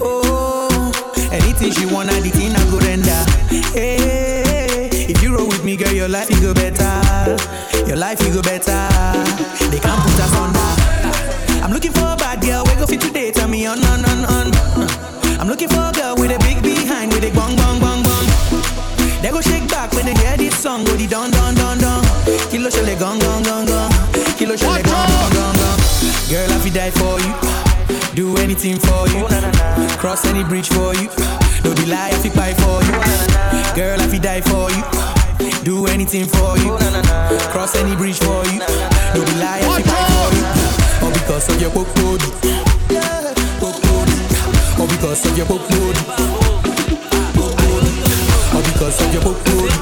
Oh, anything she want, I the thing I go render. Hey, if you roll with me, girl, your life you go better. Your life you go better. They can't put us under. I'm looking for a bad girl, we go fit today, tell me oh, on, on, on, on. I'm looking for a girl with a big behind, with a bong, bong, bong, bong. They go shake back when they hear this song, go the don, don, don, don. Kilo shele gong, gong, gong, gong. Kilo shele gong, gong, gong, gong. Girl, I fi die for you. Do anything for you. Cross any bridge for you. Don't be lie if you fight for you. Girl, if you die for you. Do anything for you. Cross any bridge for you. Don't be lie if you fight for you. All because of your poke body. Poke body. All because of your poke body. All because of your poke body.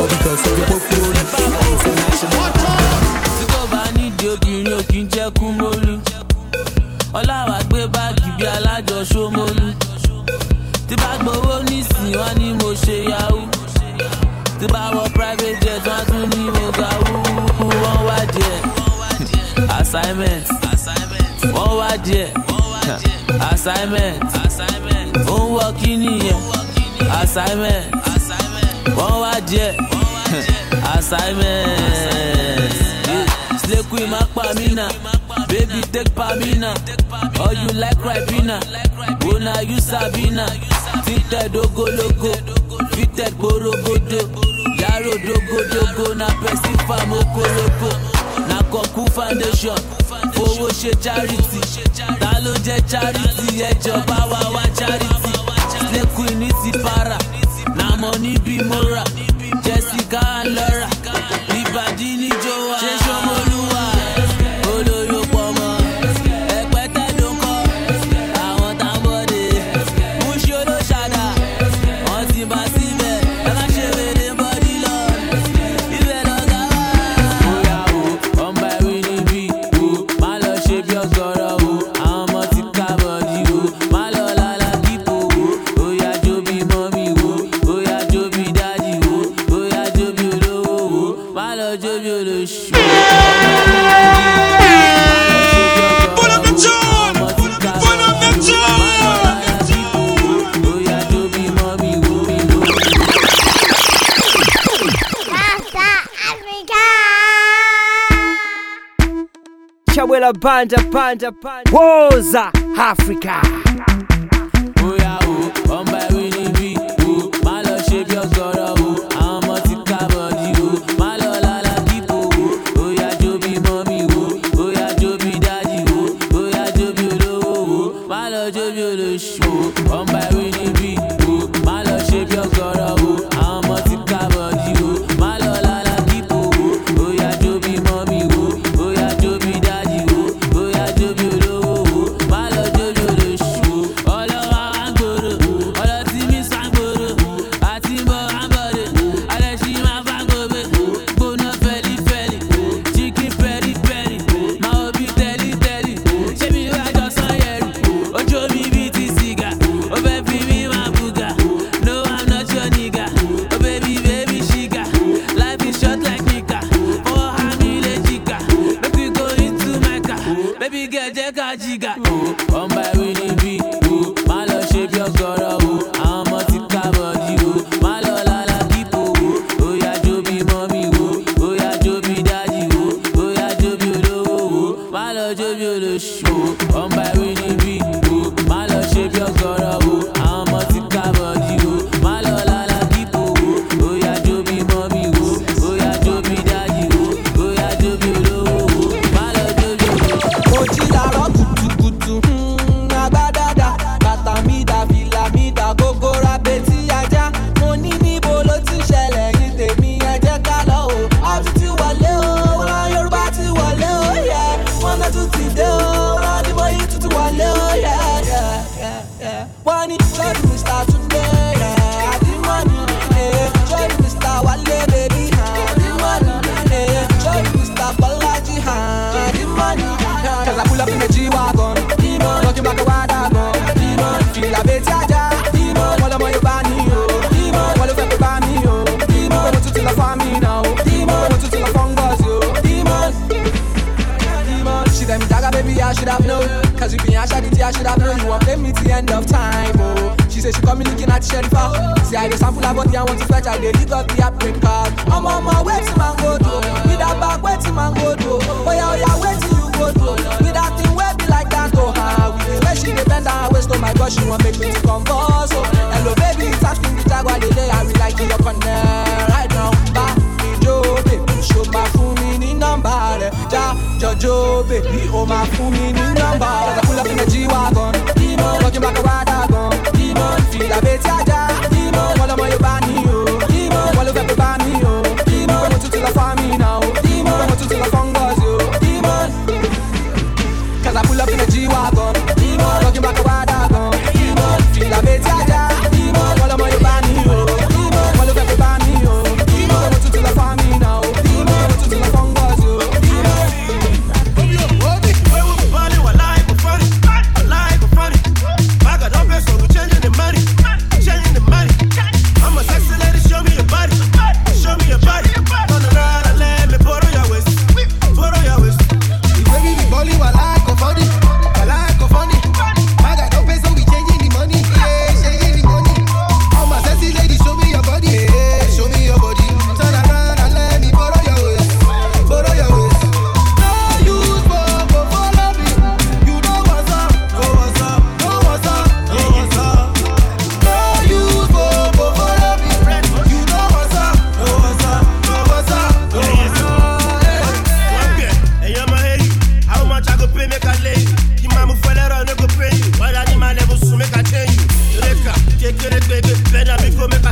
All because of your poke body. kì í jẹ́ kúmólú ọláwà gbé báàgì bíi alájọ ṣómólú tí bá gbowó nísìn wọn ni mo ṣe yahoo. Tí bá wọ private jet wọn tún ní mo ga wúwú wọn wá díẹ̀. Assignment. Wọn wá díẹ̀. Assignment. Ó ń wọ kí nìyẹn assignment. Wọn wá díẹ̀. Assignment. Lẹ́kùn má pa mí nà, baby take pa mí nà, all you like ribena, una you sabina, títẹ̀ dógólógó, fitẹ̀ gbórógódó, yàrá òdógódógó na pẹ̀sì fàmó kólógó, na kọ̀kú foundation, fowó ṣe charity, ta ló jẹ́ charity? Ẹjọba wa wá charity, lẹ́kùn ní ti para, na money níbi mo Jessica and Laura, ìbàdí níjó wa. panda panda panda. Woza africa. Oh,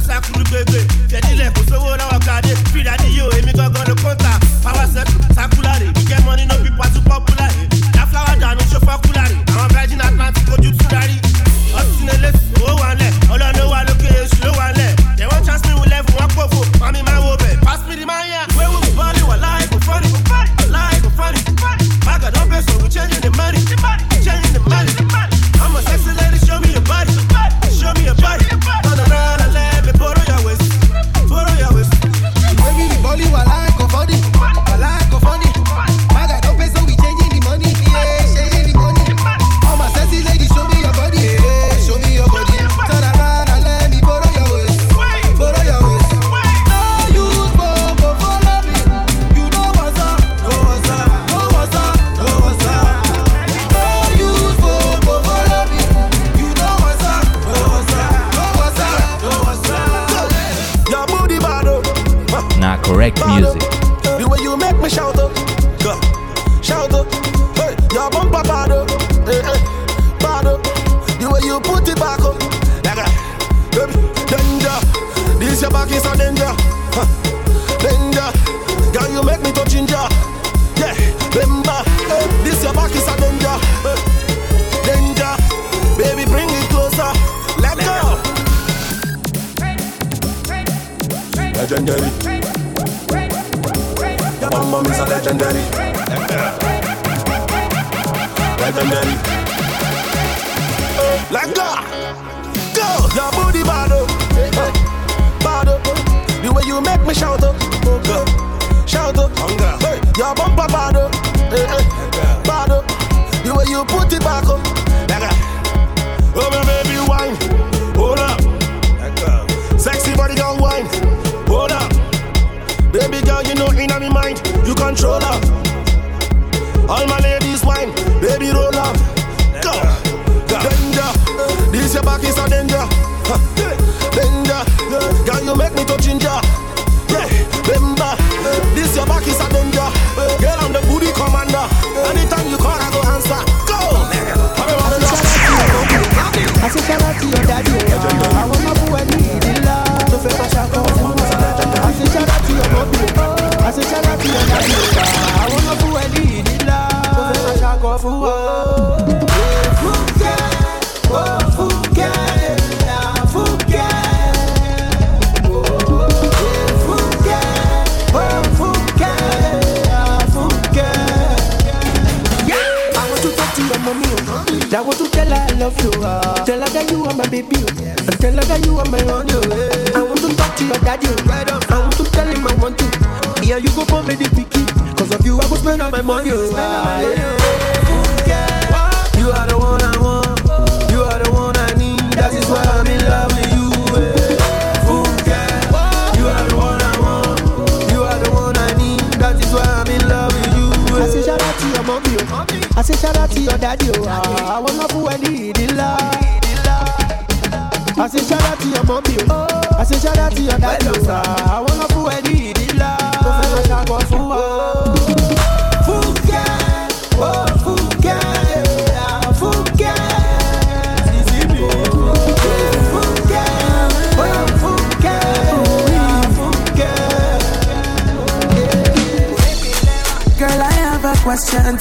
Asakuru bébé,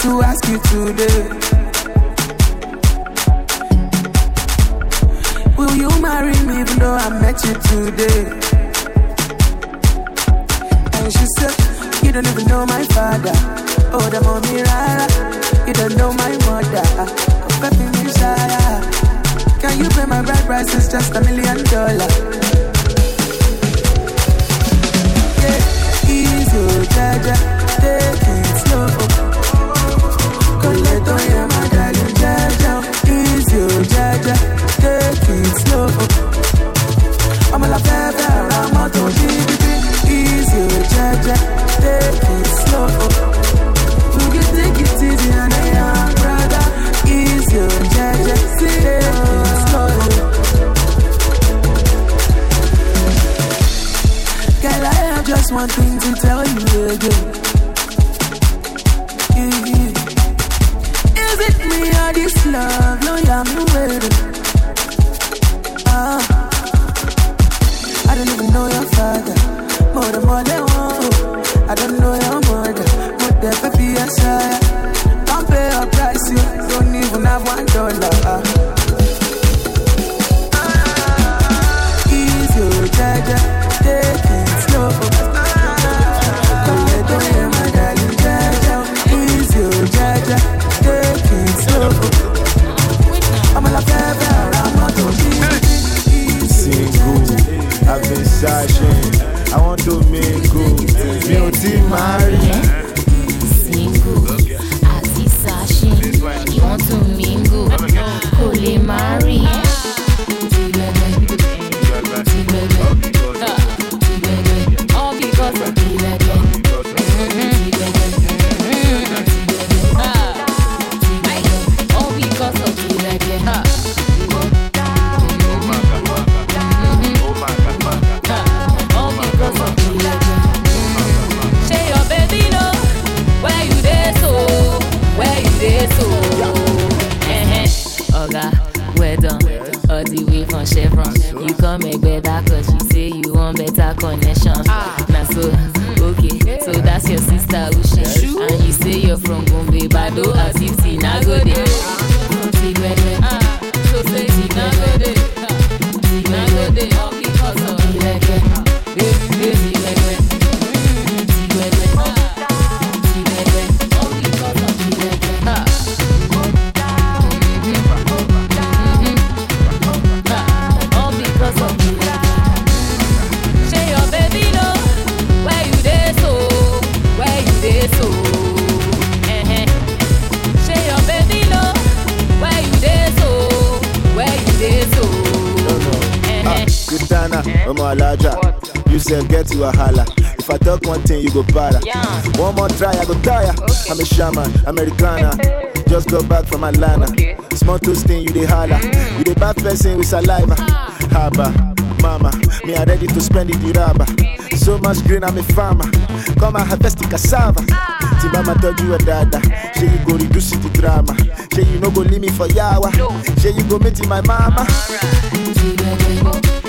to ask you today. From Atlanta. Small toasting, you dey holla. Mm. You dey back person with saliva. Ah. Haba, mama, me I ready to spend it the rubber. So much green, I'm a farmer. Come and harvest the cassava. Ah. Ti mama told you a dada. Say you go reduce the drama. Say you no go leave me for yawa. Say you go meet my mama. All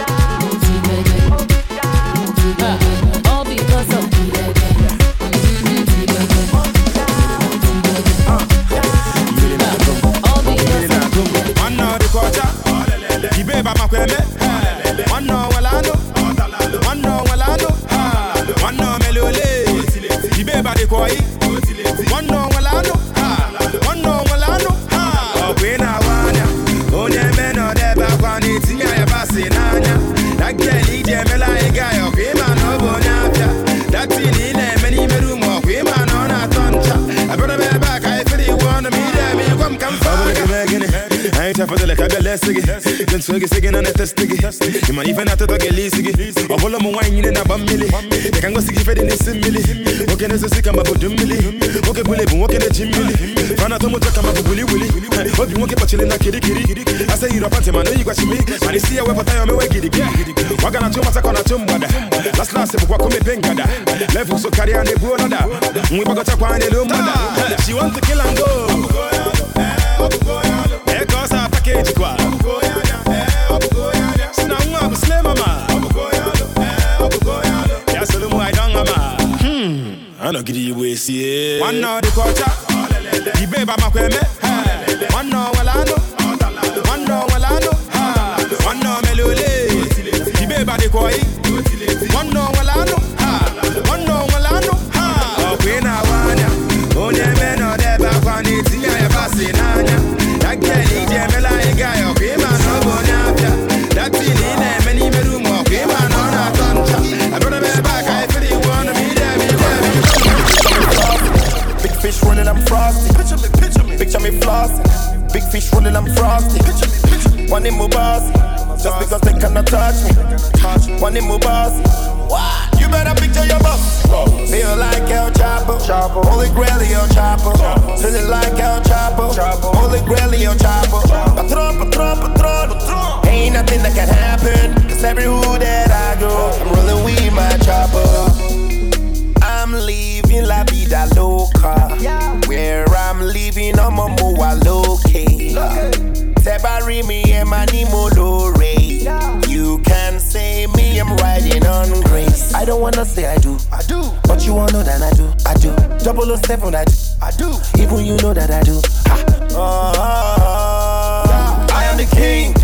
Hope you won't get chilling like kitty kitty. I say you're a panty man, know you got me. And you see a weapon time, I'm away giddy giddy. Wagana chuma sakona chumbada. Last last, if wakome pengada. Level so carry on the go nada. We bagot a kwani lumada. She want to kill and go. Here goes our Hmm. I know gidi we see. One now the culture. The babe I'm a kweme. One now walano. One now walano. One now melole. The babe a the koi. Fish running, I'm frosty. One in my boss. Just because they cannot touch me. One in my boss. You better picture your boss. Feel like El Chapo. Holy Grail, El Chapo. Feeling like El Chapo. Holy Grail, El Chapo. Patron, patron, patron. Ain't nothing that can happen. Cause every Tebari me and Mani Molore. You can say me, I'm riding on grace. I don't wanna say I do, I do. But you wanna know that I do, I do. Double O seven, I do, I do. Even you know that I do. Ha. Uh, I am the king.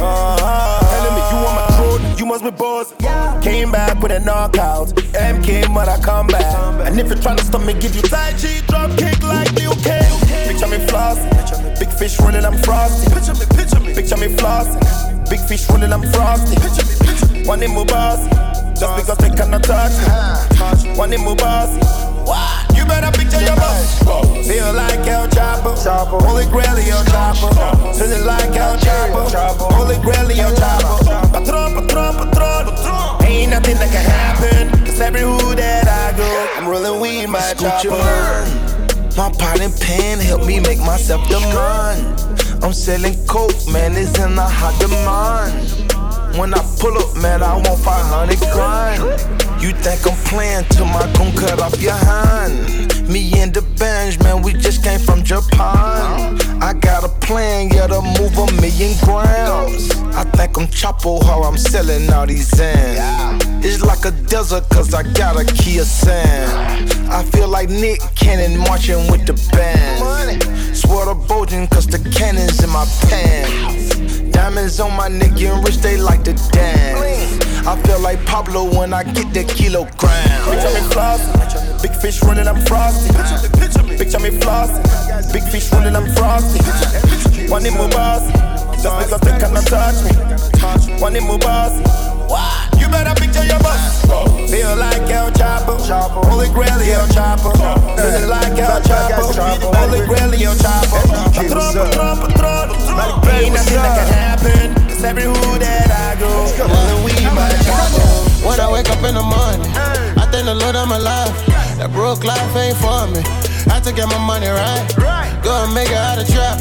Uh, telling me you on my throne, you must be boss. Came back with a knockout. MK, but I come back. And if you're trying to stop me, give you tight G drop kick like Liu Kang. Fish rolling, I'm frosty. Picture me, picture me. Picture me flossing. Big fish rolling, I'm frosty. Picture me, picture me. One in my boss. Just because they cannot uh-huh. touch me. One in my boss. You better picture your boss. Feel like El Chapo. Holy Grail, El Chapo. Feeling like El Chapo. Holy Grail, El Chapo. Patron, patron, patron. Ain't nothing that can happen. Cause every who that I go, I'm rolling weed, my chopper. My pot and pan help me make myself the man. I'm selling coke, man, it's in a hot demand. When I pull up, man, I want 500 grand. You think I'm playing till my gun cut off your hand? Me and the bench, man, we just came from Japan. I got a plan, yeah, to move a million grams. I think I'm Chapo, how I'm selling all these ends. It's like a desert, cause I got a Kia Sand. I feel like Nick Cannon marching with the band. Swear to Bojan, cause the cannon's in my pants. Diamonds on my neck, getting rich, they like to dance. I feel like Pablo when I get the kilogram. Picture me flossing. Big fish running, I'm frosty. Picture me, picture me. Picture flossing. Big fish running, I'm frosty. One in my boss. Just because they cannot touch me. One in my boss. You better picture your boss. Feel like El Chapo. Holy Grail, El Chapo. Feeling like El Chapo. Holy Grail, El Chapo. Patron, patron, patron. Ain't nothing that can happen. Cause every who that I go, rolling weed, my Chapo. wake up in the morning, I thank the Lord I'm alive. That broke life ain't for me. I to get my money right. Go and make it out of trap.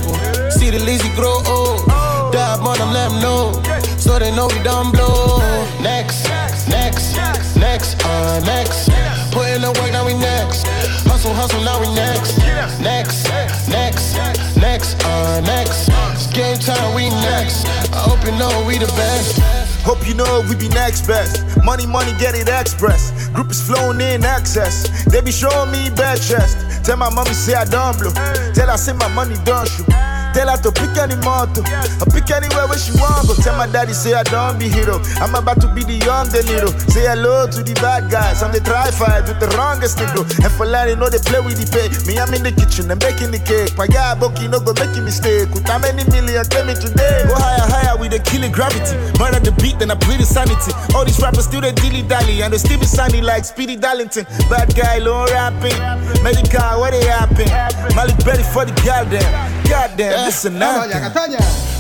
See the lazy grow old. Dab on them, let them know. So they know we done blow. Next, next, next, uh, next. Put in the work, now we next. Hustle, hustle, now we next. Next, next, next, uh, next. It's game time, we next. I hope you know we the best. Hope you know we be next best. Money, money, get it express. Group is flowing in excess. They be showing me bad chest. Tell my mommy say I don't blow. Tell her say my money don't shoot. Tell her to pick any motto. Or pick anywhere where she want go. Tell my daddy say I don't be hero. I'm about to be the young De. Say hello to the bad guys. I'm the try fight with the wrongest nigga. And for letting know they play with the pay. Me, I'm in the kitchen and baking the cake. My guy Boki no go make a mistake. With how many million coming today? Go higher, higher with the killing gravity. Murder the beat, then I plead insanity. All these rappers still they dilly dally. And they still be sunny like Speedy Darlington. Bad guy, low rapping. Medical, what they happen? Malik Betty for the goddamn. Goddamn, this is nothing.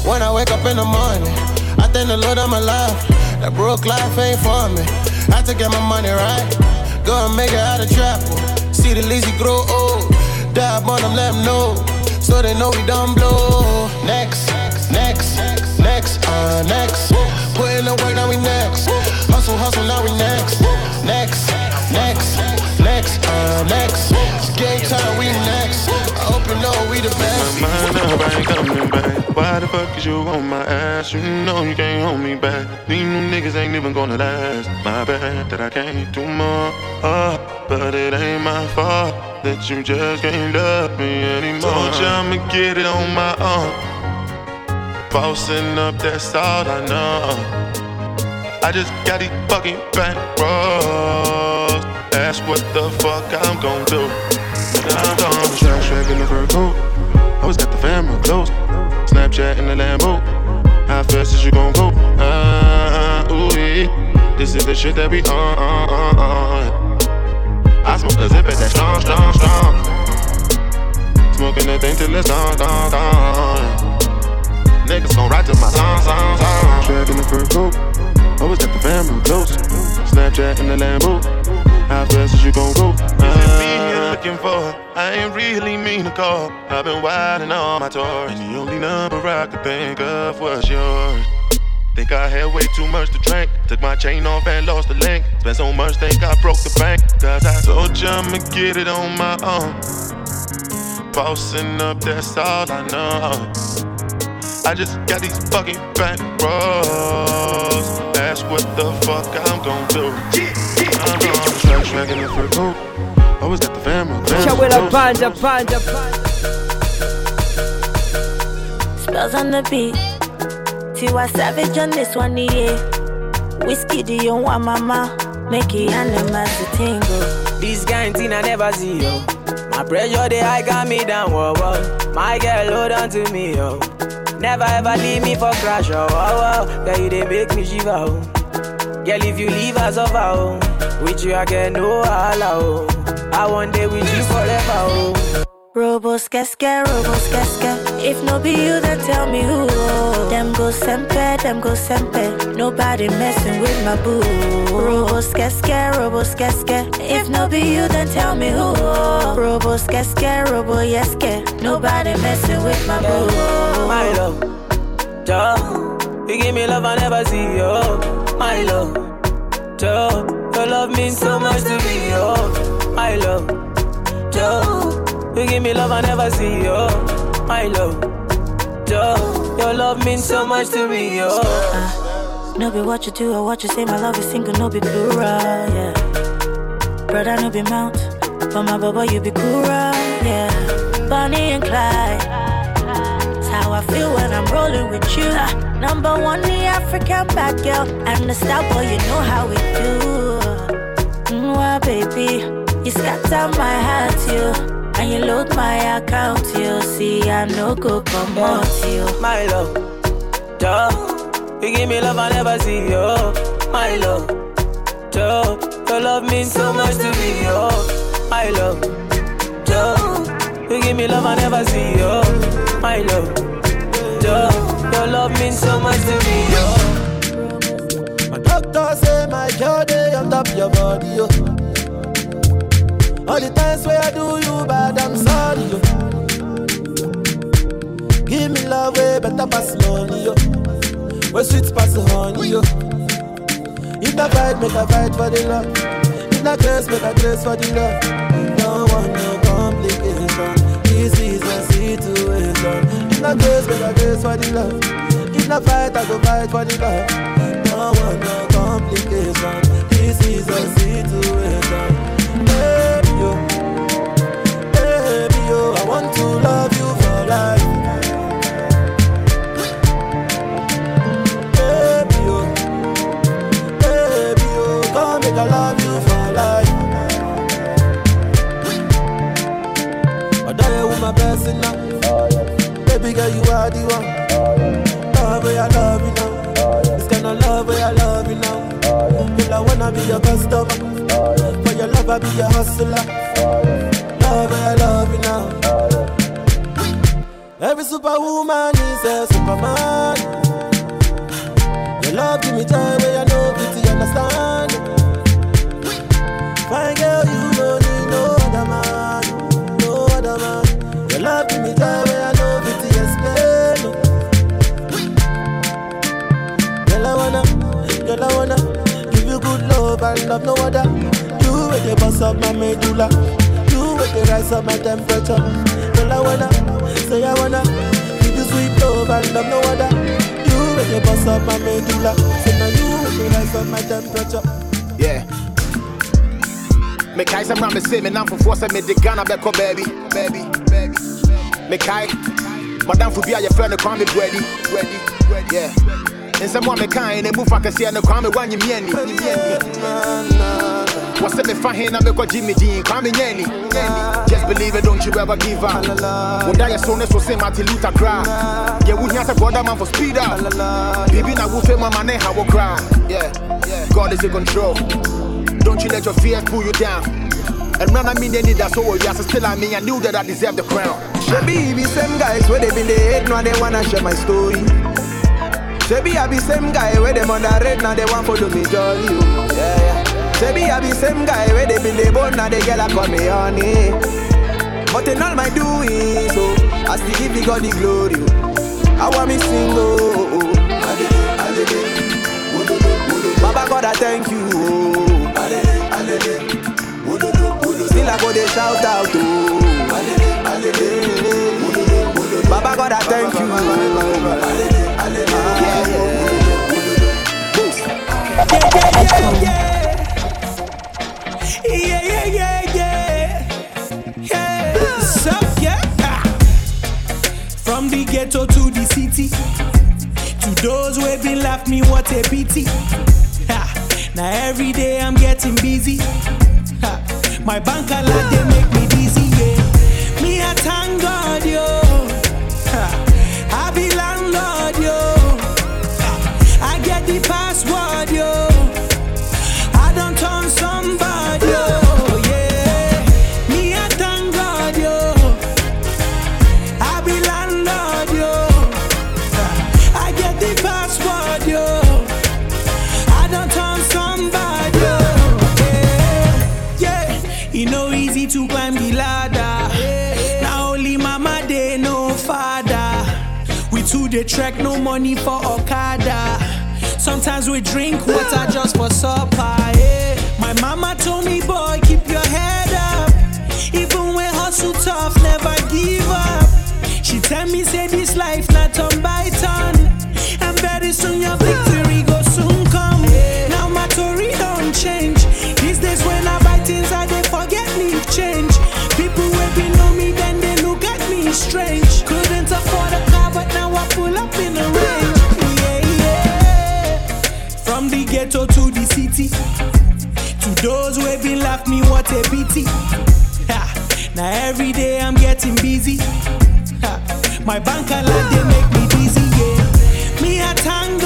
When I wake up in the morning, I thank the Lord I'm alive. That broke life ain't for me. I to get my money right. Go and make it out of trap. See the lazy grow old. Dab on them, let them know. So they know we done blow. Next, next, next, uh, next. Put in the work, now we next. Hustle, hustle, now we next. Next, next, next, uh, next. It's game time, we next. I hope you know we the best. My mind up, I ain't coming back. Why the fuck is you on my ass? You know you can't hold me back. These new niggas ain't even gonna last. My bad that I can't do more. Uh, but it ain't my fault that you just can't love me anymore. Told you I'ma get it on my own. Bossing up, that's all I know. I just got these fucking bank rolls. That's what the fuck I'm gon' do. I'm gonna track track in the fur coat. Always got the family close. Snapchat in the Lambo. How fast is you gon' go? Uh, ooh, yeah. This is the shit that we on. on, on, on. I smoke a zip at that strong, strong, strong. Smoking that thing till it's gone, gone, gone. Niggas gon' ride to my song, song, song. Track in the fur coat. Always got the family close. Snapchat in the Lambo. How fast is you gon' go? Uh, looking for. I ain't really mean to call. I've been wildin' on my tours, and the only number I could think of was yours. Think I had way too much to drink. Took my chain off and lost the link. Spent so much, think I broke the bank. Cause I told you I'ma get it on my own. Bossing up, that's all I know. I just got these fucking bank rolls. That's what the fuck I'm gon' do. Uh-huh. I'm gonna track track in the fur coat. Always got the family. Ciao la family panja, panja, panja. Spellz on the beat. Tiwa Savage on this one, yeah. Whiskey, do you want mama? Make it animals to tingle. This kind thing I never see, yo. My pressure, they high got me down, whoa, whoa. My girl, hold on to me, yo. Never ever leave me for crash, oh, oh, oh. Girl, you they make me shiver, oh. Girl, if you leave us over, oh. With you, I get no allow, oh. I want day with you forever, oh. Robos casca, robos casca. If no be you, then tell me who. Them go sempe, them go sempe. Nobody messing with my boo. Robos casca, robos casca. If no be you, then tell me who. Robos casca, robo yeske. Nobody messing with my boo. My love, Joe, you give me love I never see, yo. My love, Joe, your love means so much to me, yo. My love, Joe, you give me love I never see, yo. My love, Joe, your love means so much to me, yo. No be what you do or what you say, my love is single, no be plural, yeah. Brother, no be mount, but my baba, you be cool, yeah. Bonnie and Clyde, how I feel when I'm rolling with you. Ah, number one, the African bad girl, and the star boy, you know how we do. Mwah, baby, you scatter my heart, you. And you load my account, you see, I no go come out, you. My love, Joe, you give me love I never see, yo. My love, Joe, your love means so much to me, yo. My love, Joe, you give me love I never see, yo. My love, Joe, your love means so much to me, yo. My doctor say my journey on top your body, yo. All the times where I do you bad, I'm sorry, yo. Give me love way better pass money, yo. Where sweet pass honey, yo. If I fight, make a fight for the love. If I grace, make a grace for the love. No one, no complication. This is a situation. If I grace, make a grace for the love. If I fight, I go fight for the love. No one, no complication. This is a situation. Baby, to love you for life. Baby, yo. Baby, yo. Come make I love you for life. I die with my blessing now. Baby girl, you are the one. Love where I love you now. This kind of love where I love you now. Girl, I wanna be your customer. For your love, I be your hustler. Love I love you now. Every superwoman is a superman. Your love give me joy where I know pity understand. Fine girl, you don't need no other man, no other man. Your love give me joy where I know pity explain. Girl, I wanna, girl, I wanna give you good love and love no other. You with the boss of my medulla, you with the rise of my temperature. Girl, I wanna, say I wanna. Give you sweet love and love no other. You with the boss of my medulla, say now you with the rise of my temperature. Yeah. mekae sɛ mra me se me namfofoɔ sɛ mede ghana bɛkɔ baabi baabi mekae madamfo bi a yɛfrɛ no kwame brɛdi yeah. Nsɛm a mekae na mu fa kɛseɛ no kwame woanyemyɛ ani wɔ sɛ mefa he na mekɔgye me din kwame nyɛ ani just believe it don't you ever give up woda yɛ so ne so se mate luta kra yɛ wohia sɛ brɔda man for speed up biribi na wofe mama ne ha wo kra yeah god is in control don't you let your fears pull you down. And run, I mean, any that's all yes, still I mean, I knew that I deserve the crown. Shebi be same guys where they been the hate now they wanna share my story. Shebi I be same guy where them underrate now they want follow me jolly. Yeah, yeah. Shebi I be same guy where they been the bone now they get like call me honey. But in all my doing, so oh, I still give you God the glory. oh. I want me sing oh. oh, oh. Baba God I thank you. Oh. Still I go they shout out oh. to Baba God I thank you oh. Those who have been left me, what a pity. Ha. Now every day I'm getting busy. Ha. My bank alert they make me dizzy. Yeah. Me I thank God, yo. Trek no money for Okada. Sometimes we drink water just for supper. Yeah. My mama told me, boy, what a. Now every day I'm getting busy. Ha. My bank alert they make me dizzy. Yeah. Me I thank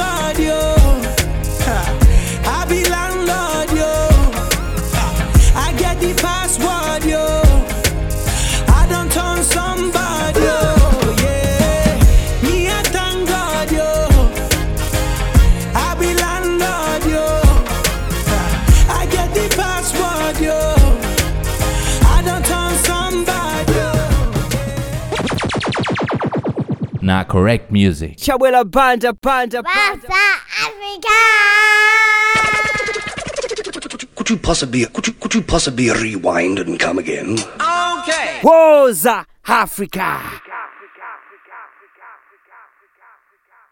correct music. Chabwela banja banja banja. Could you possibly could you could you possibly rewind and come again? Okay. Woza Africa.